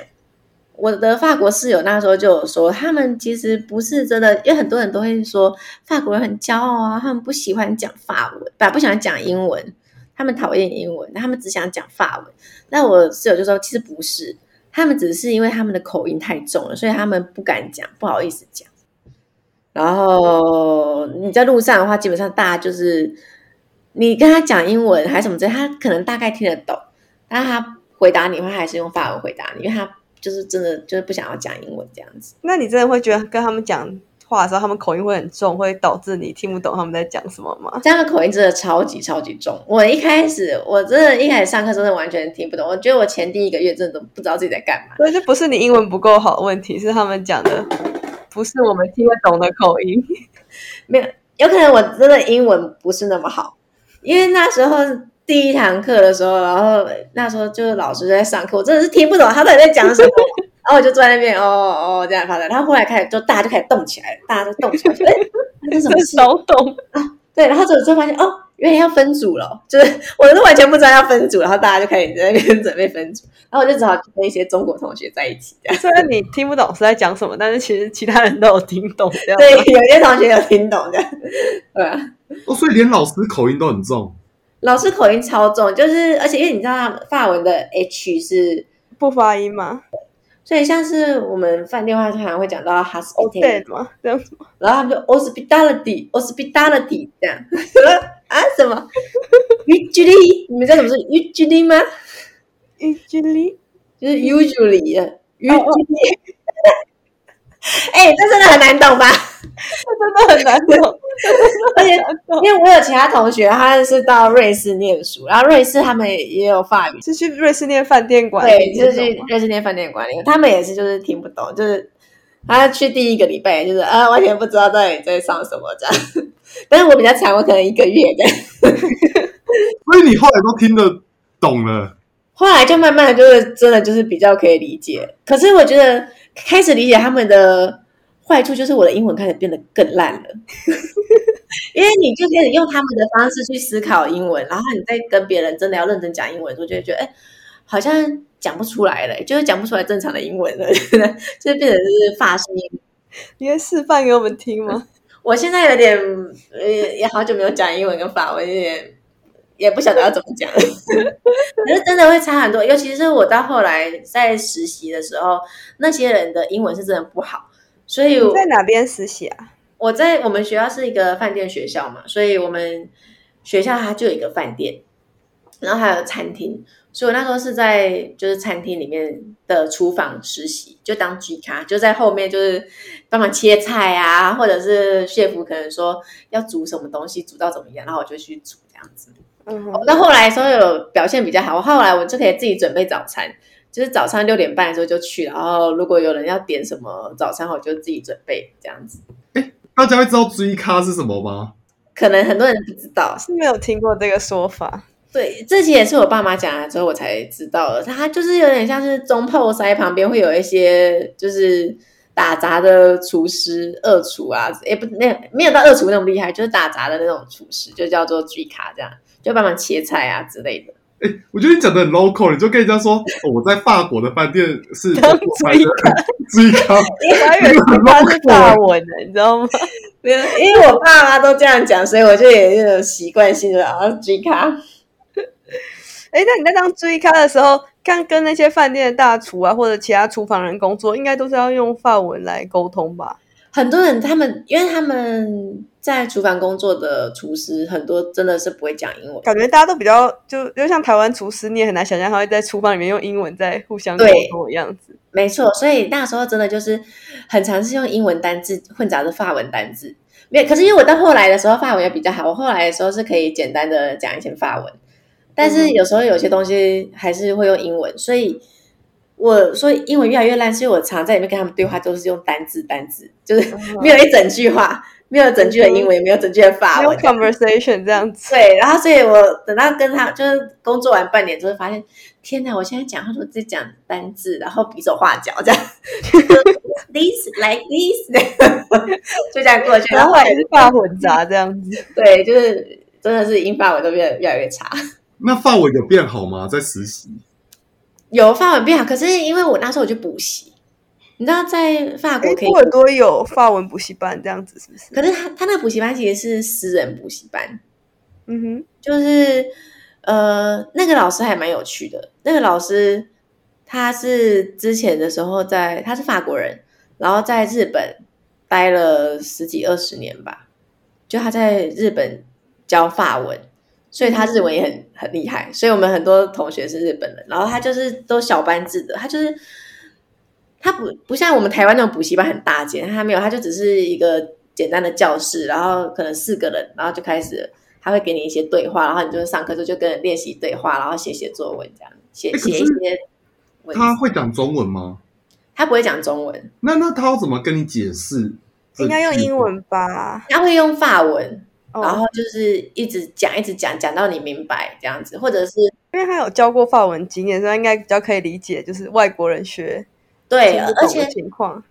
我的法国室友那时候就有说，他们其实不是真的，因为很多人都会说法国人很骄傲啊，他们不喜欢讲法文，不不喜欢讲英文，他们讨厌英文，他们只想讲法文。那我室友就说，其实不是，他们只是因为他们的口音太重了，所以他们不敢讲，不好意思讲。然后你在路上的话，基本上大家就是你跟他讲英文还是什么之类，他可能大概听得懂，但他回答你的话还是用法文回答你，因为他。就是真的，就是不想要讲英文这样子。那你真的会觉得跟他们讲话的时候，他们口音会很重，会导致你听不懂他们在讲什么吗？这样的口音真的超级超级重。我一开始，我真的一开始上课真的完全听不懂。我觉得我前第一个月真的都不知道自己在干嘛。所以这不是你英文不够好的问题，是他们讲的不是我们听得懂的口音。没有，有可能我真的英文不是那么好，因为那时候。第一堂课的时候，然后那时候就是老师在上课，我真的是听不懂他到底在讲什么，然后我就坐在那边，哦哦这样发展。然后后来开始就大家就开始动起来了，大家都动起来，哎，这是什么？手动啊？对，然后就就发现哦，原来要分组了，就是我都完全不知道要分组，然后大家就开始在那边准备分组，然后我就只好跟一些中国同学在一起这样。虽然你听不懂是在讲什么，但是其实其他人都有听懂这样。对，有些同学有听懂的，对啊。哦，所以连老师口音都很重。老师口音超重，就是而且因为你知道法文的 H 是不发音嘛？所以像是我们饭店话，常常会讲到 hospitality 吗？这样子吗？然后他们就 hospitality，hospitality 这样啊？什么？Usually 你们知道什么是 usually 吗？Usually 就是 usually 的 usually。哎，这真的很难懂吧？这真的很难懂。而且因为我有其他同学，他是到瑞士念书，然后瑞士他们也有法语，是去瑞士念饭店管理，对，就是去瑞士念饭店管理。他们也是就是听不懂，就是他去第一个礼拜就是啊，完全不知道到底在上什么这样。但是我比较惨，我可能一个月这样。所以你后来都听得懂了，后来就慢慢的就是真的就是比较可以理解。可是我觉得开始理解他们的。坏处就是我的英文开始变得更烂了，因为你就开始用他们的方式去思考英文，然后你再跟别人真的要认真讲英文的时候，就会觉得哎，好像讲不出来了，就是讲不出来正常的英文了，就变成是发声音。你会示范给我们听吗？我现在有点呃，也好久没有讲英文跟法文，有点也不晓得要怎么讲，可是真的会差很多。尤其是我到后来在实习的时候，那些人的英文是真的不好。所以在哪边实习啊？我在我们学校是一个饭店学校嘛，所以我们学校它就有一个饭店，然后还有餐厅。所以我那时候是在就是餐厅里面的厨房实习，就当 G 卡，就在后面就是帮忙切菜啊，或者是谢服可能说要煮什么东西，煮到怎么样，然后我就去煮这样子。嗯，到后来时候有表现比较好，后来我就可以自己准备早餐。就是早上六点半的时候就去，然后如果有人要点什么早餐，我就自己准备这样子。哎，大家会知道追咖是什么吗？可能很多人不知道，是没有听过这个说法。对，这些也是我爸妈讲了之后我才知道的。它就是有点像是中炮塞旁边会有一些就是打杂的厨师、二厨啊，也不那没有到二厨那么厉害，就是打杂的那种厨师，就叫做追咖这样，就帮忙切菜啊之类的。哎，我觉得你讲的很 local，你就跟人家说，我在法国的饭店是 追咖，追咖，我以为他是法文的，你知道吗？没有，因为我爸妈都这样讲，所以我就也有习惯性的啊追咖。哎，那你在当追咖的时候，刚跟那些饭店的大厨啊，或者其他厨房人工作，应该都是要用法文来沟通吧？很多人他们，因为他们在厨房工作的厨师很多真的是不会讲英文，感觉大家都比较就就像台湾厨师，你也很难想象他会在厨房里面用英文在互相沟通的样子。没错，所以那时候真的就是很常是用英文单字混杂着法文单字。没有，可是因为我到后来的时候法文也比较好，我后来的时候是可以简单的讲一些法文，但是有时候有些东西还是会用英文，所以。我说英文越来越烂，所以我常在里面跟他们对话都是用单字单字，就是 没有一整句话，没有整句的英文，没有整句的法文，conversation 这样子。对，然后所以我等到跟他就是工作完半年之后，发现天哪，我现在讲话都在讲单字，然后比手画脚这样，this like this，就这样过去，然后还是法混杂这样子。对，就是真的是英法文都变越来越差。那法文有变好吗？在实习？有法文变好，可是因为我那时候我去补习，你知道在法国可以，多尔多有法文补习班这样子是不是？可是他他那个补习班其实是私人补习班，嗯哼，就是呃那个老师还蛮有趣的，那个老师他是之前的时候在他是法国人，然后在日本待了十几二十年吧，就他在日本教法文。所以他日文也很很厉害，所以我们很多同学是日本人，然后他就是都小班制的，他就是他不不像我们台湾那种补习班很大间，他没有，他就只是一个简单的教室，然后可能四个人，然后就开始他会给你一些对话，然后你就是上课时候就跟人练习对话，然后写写作文这样，写写一些。他会讲中文吗？他不会讲中文。那那他要怎么跟你解释？应该用英文吧？他会用法文。然后就是一直讲，一直讲，讲到你明白这样子，或者是因为他有教过法文经验，所以应该比较可以理解，就是外国人学对，而且情况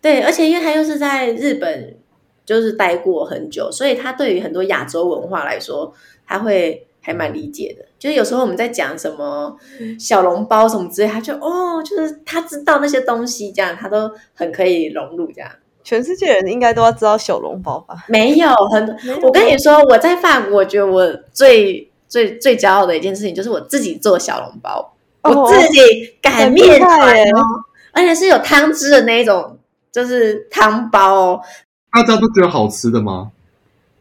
对，而且因为他又是在日本就是待过很久，所以他对于很多亚洲文化来说，他会还蛮理解的。就是有时候我们在讲什么小笼包什么之类，他就哦，就是他知道那些东西，这样他都很可以融入这样。全世界人应该都要知道小笼包吧？没有很，我跟你说，我在法国，我觉得我最最最骄傲的一件事情就是我自己做小笼包，我自己擀面团哦，而且是有汤汁的那一种，就是汤包哦。大家都觉得好吃的吗？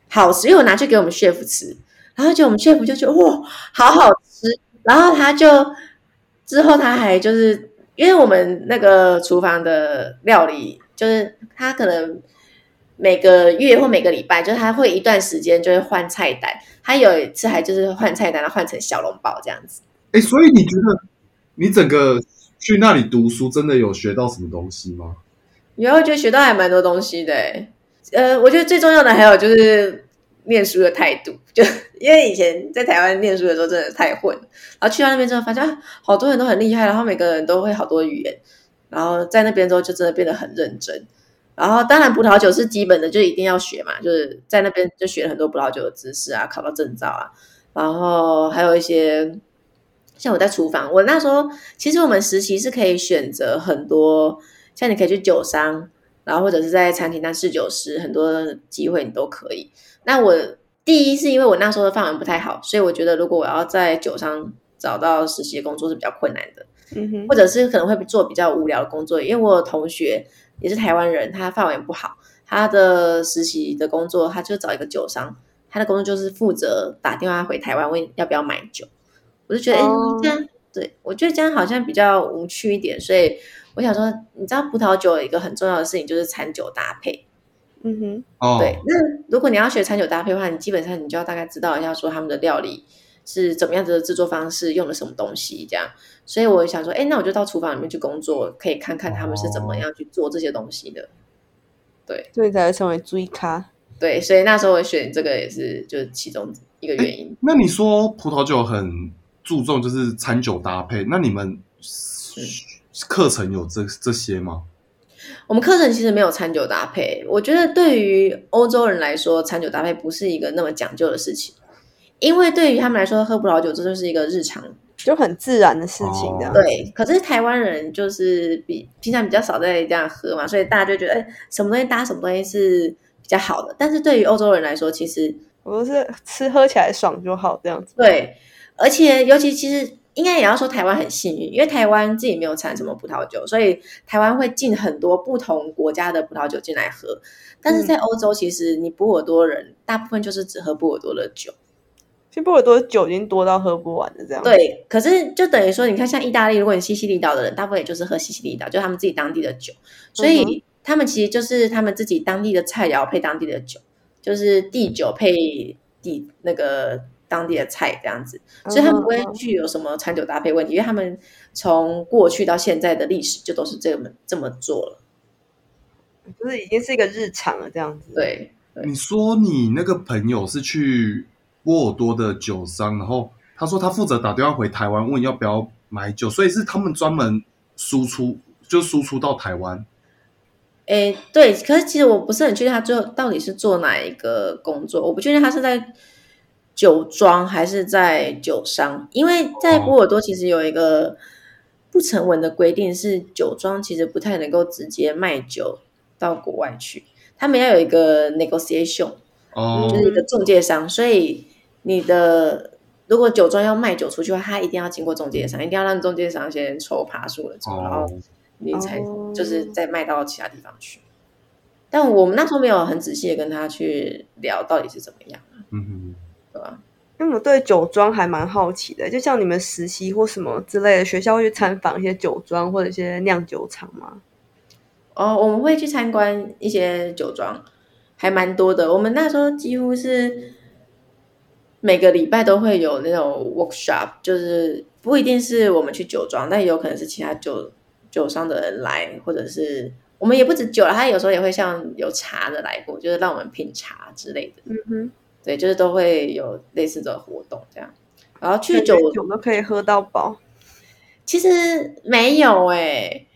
好吃，因为我拿去给我们 chef 吃，然后就我们 chef 就觉得哇，好好吃。然后他就之后他还就是因为我们那个厨房的料理。就是他可能每个月或每个礼拜，就是他会一段时间就会换菜单。他有一次还就是换菜单，然后换成小笼包这样子。哎，所以你觉得你整个去那里读书，真的有学到什么东西吗？有，我觉得学到还蛮多东西的。呃，我觉得最重要的还有就是念书的态度，就 因为以前在台湾念书的时候真的太混，然后去到那边之后发现好多人都很厉害，然后每个人都会好多语言。然后在那边之后就真的变得很认真，然后当然葡萄酒是基本的，就一定要学嘛。就是在那边就学了很多葡萄酒的知识啊，考到证照啊，然后还有一些像我在厨房，我那时候其实我们实习是可以选择很多，像你可以去酒商，然后或者是在餐厅当侍酒师，很多机会你都可以。那我第一是因为我那时候的范文不太好，所以我觉得如果我要在酒商找到实习工作是比较困难的。嗯哼，或者是可能会做比较无聊的工作，因为我有同学也是台湾人，他发文不好，他的实习的工作他就找一个酒商，他的工作就是负责打电话回台湾问要不要买酒，我就觉得哎这样，对我觉得这样好像比较无趣一点，所以我想说，你知道葡萄酒有一个很重要的事情就是餐酒搭配，嗯哼，哦，对，那如果你要学餐酒搭配的话，你基本上你就要大概知道一下说他们的料理。是怎么样子的制作方式，用了什么东西这样，所以我想说，哎，那我就到厨房里面去工作，可以看看他们是怎么样去做这些东西的。对，所以才会成为追咖。对，所以那时候我选这个也是就是其中一个原因。那你说葡萄酒很注重就是餐酒搭配，那你们课程有这这些吗？我们课程其实没有餐酒搭配，我觉得对于欧洲人来说，餐酒搭配不是一个那么讲究的事情。因为对于他们来说，喝葡萄酒这就是一个日常，就很自然的事情。对，可是台湾人就是比平常比较少在这样喝嘛，所以大家就觉得，哎，什么东西搭什么东西是比较好的。但是对于欧洲人来说，其实我都是吃喝起来爽就好这样子。对，而且尤其其实应该也要说台湾很幸运，因为台湾自己没有产什么葡萄酒，所以台湾会进很多不同国家的葡萄酒进来喝。但是在欧洲，其实你波尔多人大部分就是只喝波尔多的酒。波尔多酒已经多到喝不完的这样。对，可是就等于说，你看像意大利，如果你西西里岛的人，大部分也就是喝西西里岛，就他们自己当地的酒，所以他们其实就是他们自己当地的菜肴配当地的酒，就是地酒配地那个当地的菜这样子，所以他们不会具有什么餐酒搭配问题，因为他们从过去到现在的历史就都是这么这么做了，就是已经是一个日常了这样子。对，你说你那个朋友是去。波尔多的酒商，然后他说他负责打电话回台湾问要不要买酒，所以是他们专门输出，就输出到台湾。哎，对，可是其实我不是很确定他最后到底是做哪一个工作，我不确定他是在酒庄还是在酒商，因为在波尔多其实有一个不成文的规定，是酒庄其实不太能够直接卖酒到国外去，他们要有一个 negotiation，哦，就是一个中介商，所以。你的如果酒庄要卖酒出去的话，他一定要经过中介商，一定要让中介商先抽爬数了之后，然后你才就是再卖到其他地方去。但我们那时候没有很仔细的跟他去聊到底是怎么样，嗯，对吧？因为我对酒庄还蛮好奇的，就像你们实习或什么之类的，学校会去参访一些酒庄或者一些酿酒厂吗？哦，我们会去参观一些酒庄，还蛮多的。我们那时候几乎是。每个礼拜都会有那种 workshop，就是不一定是我们去酒庄，但也有可能是其他酒酒商的人来，或者是我们也不止酒了，他有时候也会像有茶的来过，就是让我们品茶之类的。嗯哼，对，就是都会有类似的活动这样。然后去酒酒都可以喝到饱，其实没有哎，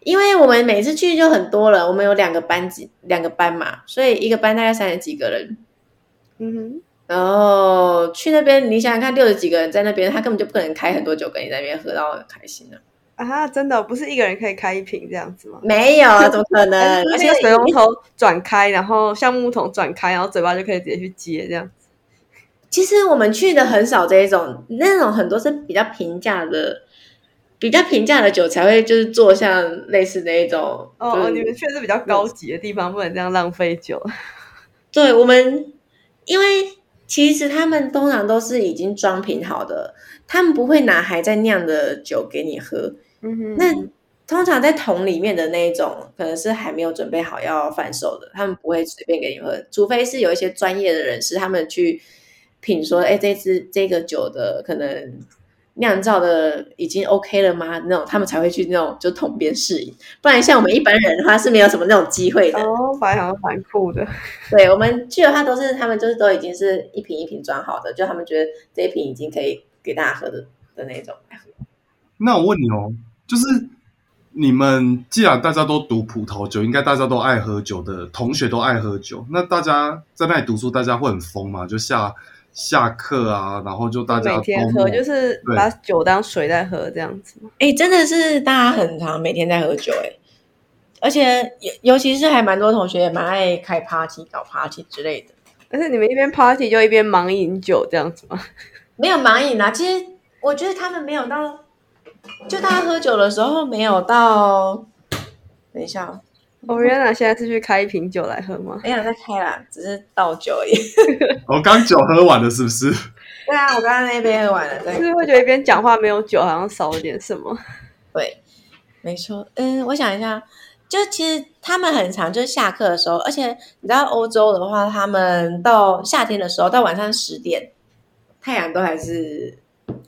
因为我们每次去就很多人，我们有两个班级，两个班嘛，所以一个班大概三十几个人。嗯哼，然后去那边，你想想看，六十几个人在那边，他根本就不可能开很多酒跟你在那边喝到很开心的。啊，真的不是一个人可以开一瓶这样子吗？没有，啊，怎么可能？而且水龙头转开，然后橡木桶转开，然后嘴巴就可以直接去接这样子。其实我们去的很少这一种，那种很多是比较平价的。比较平价的酒才会就是做像类似那一种哦，你们确实比较高级的地方，不能这样浪费酒。对我们，因为其实他们通常都是已经装瓶好的，他们不会拿还在酿的酒给你喝。嗯哼，那通常在桶里面的那一种，可能是还没有准备好要贩售的，他们不会随便给你喝，除非是有一些专业的人士，他们去品说，哎，这支这个酒的可能。酿造的已经 OK 了吗？那种他们才会去那种就统编试饮，不然像我们一般人的话是没有什么那种机会的。哦，反正蛮酷的。对我们去的话，都是他们就是都已经是一瓶一瓶装好的，就他们觉得这一瓶已经可以给大家喝的的那种。那我问你哦，就是你们既然大家都读葡萄酒，应该大家都爱喝酒的同学都爱喝酒，那大家在那里读书，大家会很疯吗？就下。下课啊，然后就大家每天喝，就是把酒当水在喝这样子。哎，真的是大家很常每天在喝酒哎，而且尤尤其是还蛮多同学也蛮爱开 party 搞 party 之类的。但是你们一边 party 就一边忙饮酒这样子吗？没有忙饮啊，其实我觉得他们没有到，就大家喝酒的时候没有到。等一下。Oriana 现在是去开一瓶酒来喝吗？没有在开啦，只是倒酒而已。我 刚酒喝完了，是不是？对啊，我刚刚那杯喝完了。是会觉得一边讲话没有酒，好像少了点什么。对，没错。嗯，我想一下，就其实他们很长，就是下课的时候，而且你知道欧洲的话，他们到夏天的时候，到晚上十点，太阳都还是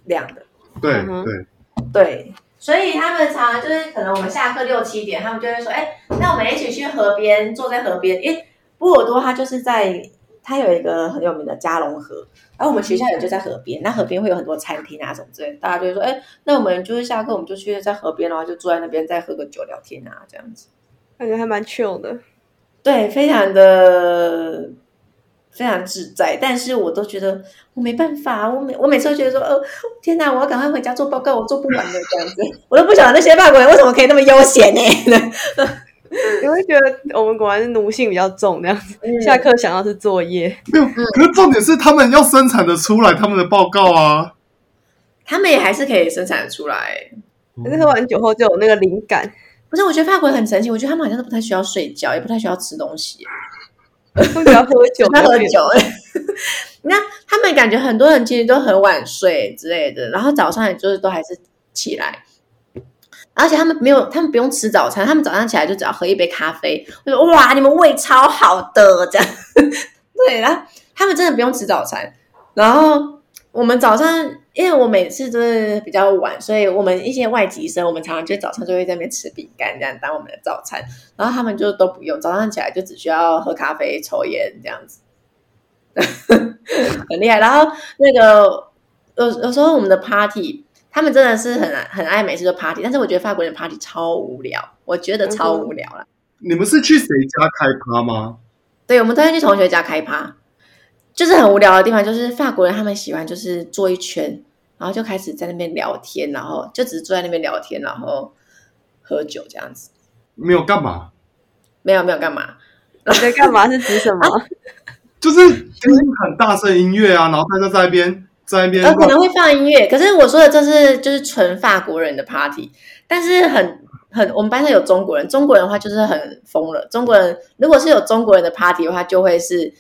亮的。对对对。所以他们常常就是可能我们下课六七点，他们就会说：“哎，那我们一起去河边，坐在河边。”因为波尔多它就是在它有一个很有名的加隆河，然后我们学校也就在河边。那河边会有很多餐厅啊什么之类，大家就会说：“哎，那我们就是下课，我们就去在河边，然后就坐在那边再喝个酒聊天啊，这样子。”感觉还蛮 chill 的，对，非常的。非常自在，但是我都觉得我没办法，我每我每次都觉得说，哦，天哪，我要赶快回家做报告，我做不完的这样子，我都不晓得那些法国人为什么可以那么悠闲呢？你会觉得我们果然是奴性比较重，那样子，下课想要是作业，没有。可是重点是他们要生产的出来他们的报告啊，他们也还是可以生产的出来，可是喝完酒后就有那个灵感。不是，我觉得法国人很神奇，我觉得他们好像都不太需要睡觉，也不太需要吃东西。不要喝酒，他喝酒。那他们感觉很多人其实都很晚睡之类的，然后早上也就是都还是起来，而且他们没有，他们不用吃早餐，他们早上起来就只要喝一杯咖啡。我说哇，你们胃超好的这样。对，然后他们真的不用吃早餐，然后。我们早上，因为我每次都是比较晚，所以我们一些外籍生，我们常常就早上就会在那边吃饼干，这样当我们的早餐。然后他们就都不用，早上起来就只需要喝咖啡、抽烟这样子，很厉害。然后那个有有时候我们的 party，他们真的是很很爱每次都 party，但是我觉得法国人 party 超无聊，我觉得超无聊了。你们是去谁家开趴吗？对，我们都会去同学家开趴。就是很无聊的地方，就是法国人他们喜欢就是坐一圈，然后就开始在那边聊天，然后就只是坐在那边聊天，然后喝酒这样子。没有干嘛？没有没有干嘛？你在干嘛是指什么？就是听很大声音乐啊，然后大家在那边在那边，可能会放音乐。可是我说的这是就是纯法国人的 party，但是很很我们班上有中国人，中国人的话就是很疯了。中国人如果是有中国人的 party 的话，就会是。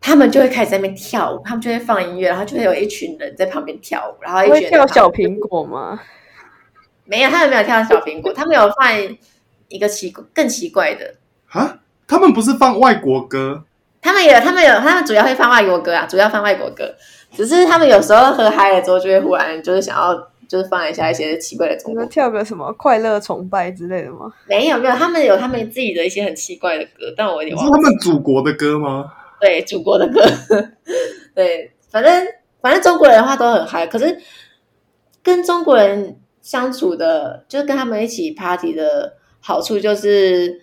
他们就会开始在那边跳舞，他们就会放音乐，然后就会有一群人在旁边跳舞，然后一群跳小苹果吗？没有，他们没有跳小苹果，他们有放一个奇更奇怪的啊！他们不是放外国歌？他们有，他们有，他们主要会放外国歌啊，主要放外国歌。只是他们有时候喝嗨了之后，就会忽然就是想要就是放一下一些奇怪的中国跳个什么快乐崇拜之类的吗？没有，没有，他们有他们自己的一些很奇怪的歌，但我有点忘。是他们祖国的歌吗？对祖国的歌，对，反正反正中国人的话都很嗨，可是跟中国人相处的，就是跟他们一起 party 的好处就是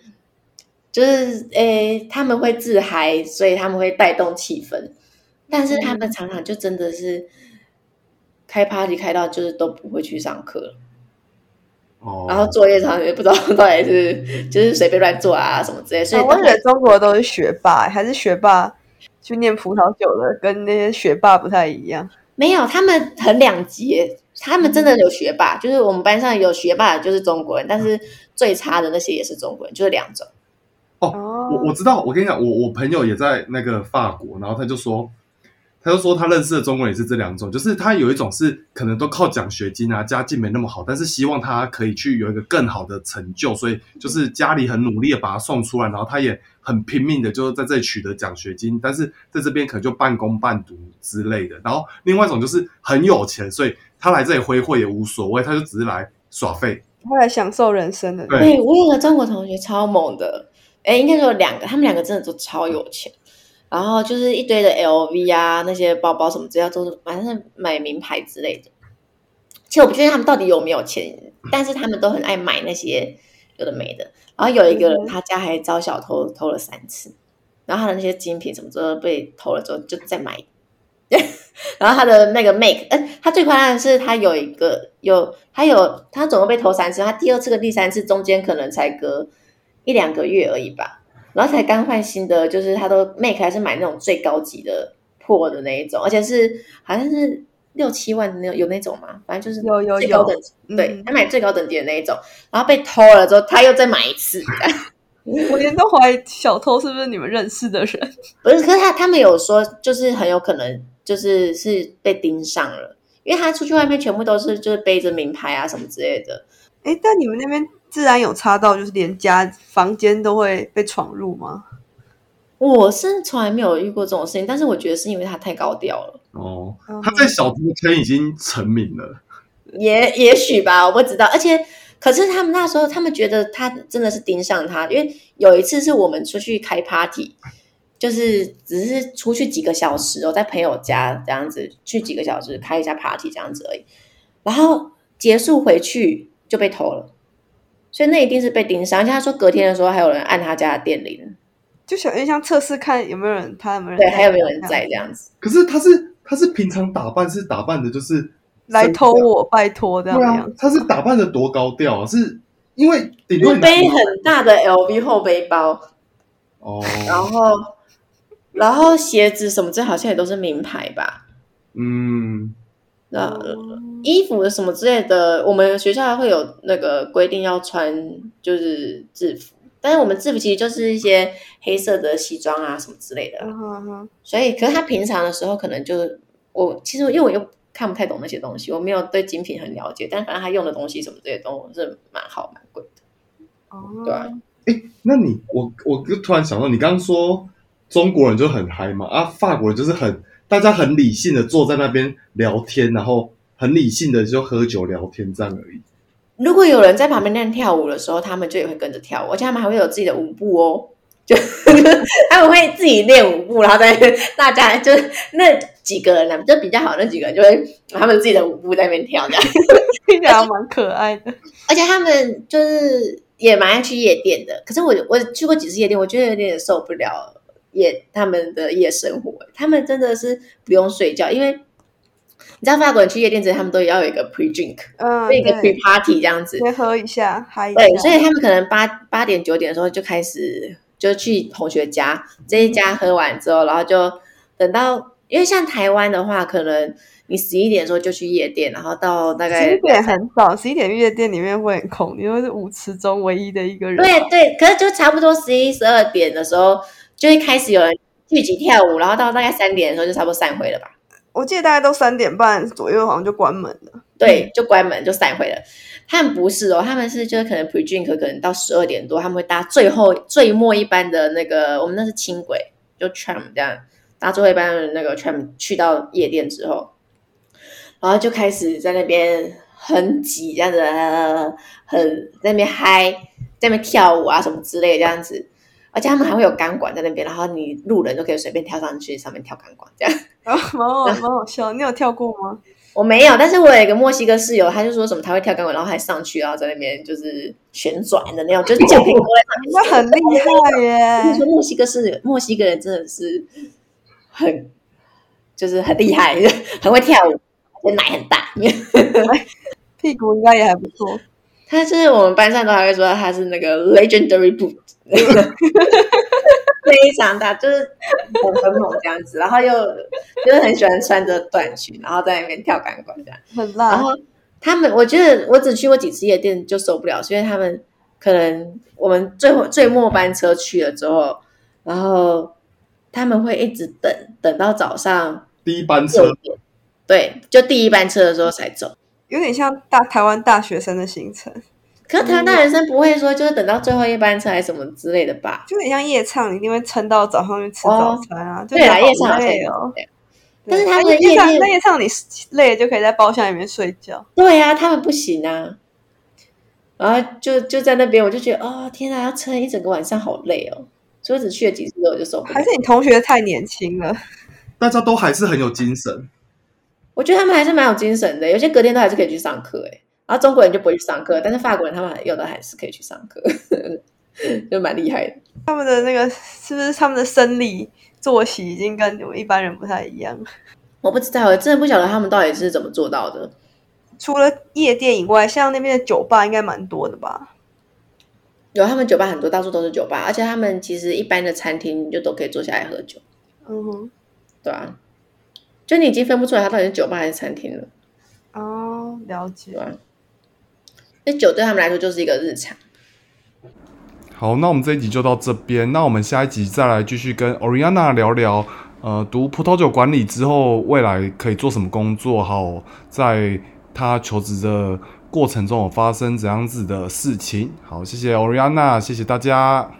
就是诶他们会自嗨，所以他们会带动气氛，但是他们常常就真的是开 party 开到就是都不会去上课了。哦，然后作业常常也不知道到底是 就是随便乱做啊什么之类，所以我觉得中国都是学霸，还是学霸去念葡萄酒的，跟那些学霸不太一样。没有，他们很两极，他们真的有学霸，就是我们班上有学霸的就是中国人，但是最差的那些也是中国人，就是两种。哦，我我知道，我跟你讲，我我朋友也在那个法国，然后他就说。他就说，他认识的中国人也是这两种，就是他有一种是可能都靠奖学金啊，家境没那么好，但是希望他可以去有一个更好的成就，所以就是家里很努力的把他送出来，然后他也很拼命的，就是在这里取得奖学金，但是在这边可能就半工半读之类的。然后另外一种就是很有钱，所以他来这里挥霍也无所谓，他就只是来耍废，他来享受人生的。对，我有个中国同学超猛的，哎，应该说两个，他们两个真的都超有钱。然后就是一堆的 LV 啊，那些包包什么，只要都是反正买名牌之类的。其实我不确定他们到底有没有钱，但是他们都很爱买那些有的没的。然后有一个人，他家还遭小偷偷了三次，然后他的那些精品什么都被偷了之后，就再买。然后他的那个 make，哎，他最夸张的是他有一个有他有他总共被偷三次，他第二次跟第三次中间可能才隔一两个月而已吧。然后才刚换新的，就是他都 make 还是买那种最高级的破的那一种，而且是好像是六七万的那有那种嘛，反正就是有有有对他买最高等级的那一种，然后被偷了之后，他又再买一次。我连都怀疑小偷是不是你们认识的人？不是，可是他他们有说，就是很有可能就是是被盯上了，因为他出去外面全部都是就是背着名牌啊什么之类的。哎，但你们那边？自然有差到，就是连家房间都会被闯入吗？我是从来没有遇过这种事情，但是我觉得是因为他太高调了。哦，他在小偷圈已经成名了，也也许吧，我不知道。而且，可是他们那时候，他们觉得他真的是盯上他，因为有一次是我们出去开 party，就是只是出去几个小时哦，在朋友家这样子去几个小时开一下 party 这样子而已，然后结束回去就被偷了。所以那一定是被盯上，而且他说隔天的时候还有人按他家的电铃，就小点像测试看有没有人，他有没有人对，还有没有人在这样子。可是他是他是平常打扮是打扮的，就是来偷我，拜托这样样。他是打扮的多高调啊？是因为背很大的 LV 后背包哦，然后然后鞋子什么这好像也都是名牌吧？嗯。那衣服什么之类的，我们学校会有那个规定要穿，就是制服。但是我们制服其实就是一些黑色的西装啊什么之类的。所以，可是他平常的时候可能就是我其实因为我又看不太懂那些东西，我没有对精品很了解。但反正他用的东西什么这些东西是蛮好蛮贵的。哦，对啊。哎，那你我我就突然想到，你刚刚说中国人就很嗨嘛，啊，法国人就是很。大家很理性的坐在那边聊天，然后很理性的就喝酒聊天这样而已。如果有人在旁边那样跳舞的时候，他们就也会跟着跳舞，而且他们还会有自己的舞步哦，就他们会自己练舞步，然后在大家就那几个人呢，就比较好那几个人就会他们自己的舞步在那边跳，这样听起来蛮可爱的。而且他们就是也蛮爱去夜店的，可是我我去过几次夜店，我觉得有点受不了。夜他们的夜生活，他们真的是不用睡觉，因为你知道法国人去夜店之前，他们都要有一个 pre drink，嗯，一个 pre party 这样子，先喝一下，嗨。对，所以他们可能八八点九点的时候就开始，就去同学家这一家喝完之后，然后就等到，因为像台湾的话，可能你十一点的时候就去夜店，然后到大概十一点很早，十一点夜店里面会很空，因为是舞池中唯一的一个人。对对，可是就差不多十一十二点的时候。就会开始有人聚集跳舞，然后到大概三点的时候就差不多散会了吧。我记得大概都三点半左右，好像就关门了。对，就关门就散会了。他们不是哦，他们是就是可能 pre drink 可能到十二点多，他们会搭最后最末一班的那个，我们那是轻轨，就 tram 这样搭最后一班的那个 tram 去到夜店之后，然后就开始在那边很挤，这样子很在那边嗨，在那边跳舞啊什么之类这样子。而且他们还会有钢管在那边，然后你路人都可以随便跳上去上面跳钢管，这样啊，蛮 好蛮好笑。你有跳过吗？我没有，但是我有一个墨西哥室友，他就说什么他会跳钢管，然后还上去，然后在那边就是旋转的那种，就是脚可以勾在上面，那很厉害我跟你耶！说，墨西哥是墨西哥人，真的是很就是很厉害，很会跳舞，而且奶很大。屁股应该也还不错。他就是我们班上都还会说他是那个 legendary boot，非常大，就是很很猛这样子，然后又就是很喜欢穿着短裙，然后在那边跳钢管这样。然很辣，然后他们，我觉得我只去过几次夜店就受不了，是因为他们可能我们最后最末班车去了之后，然后他们会一直等等到早上第一班车，对，就第一班车的时候才走。有点像大台湾大学生的行程，可是台湾大学生不会说就是等到最后一班车还是什么之类的吧？就很像夜唱，你一定会撑到早上去吃早餐啊。就对啊，夜唱累哦。但是他们那夜唱那夜唱你累了就可以在包厢里面睡觉。对啊、他们不行啊。然后就就在那边，我就觉得哦天啊，要撑一整个晚上，好累哦。所以我只去了几次之后我就受不了还。是你同学太年轻了？大家都还是很有精神。我觉得他们还是蛮有精神的，有些隔天都还是可以去上课哎。然后中国人就不会去上课，但是法国人他们有的还是可以去上课，就蛮厉害的。他们的那个是不是他们的生理作息已经跟我们一般人不太一样？我不知道，我真的不晓得他们到底是怎么做到的。除了夜店以外，像那边的酒吧应该蛮多的吧？有他们酒吧很多，到处都是酒吧，而且他们其实一般的餐厅你就都可以坐下来喝酒，嗯哼，对啊，就你已经分不出来它到底是酒吧还是餐厅了，哦，了解那酒对他们来说就是一个日常。好，那我们这一集就到这边。那我们下一集再来继续跟 Oriana 聊聊，呃，读葡萄酒管理之后，未来可以做什么工作？好，在他求职的过程中有发生怎样子的事情？好，谢谢 Oriana，谢谢大家。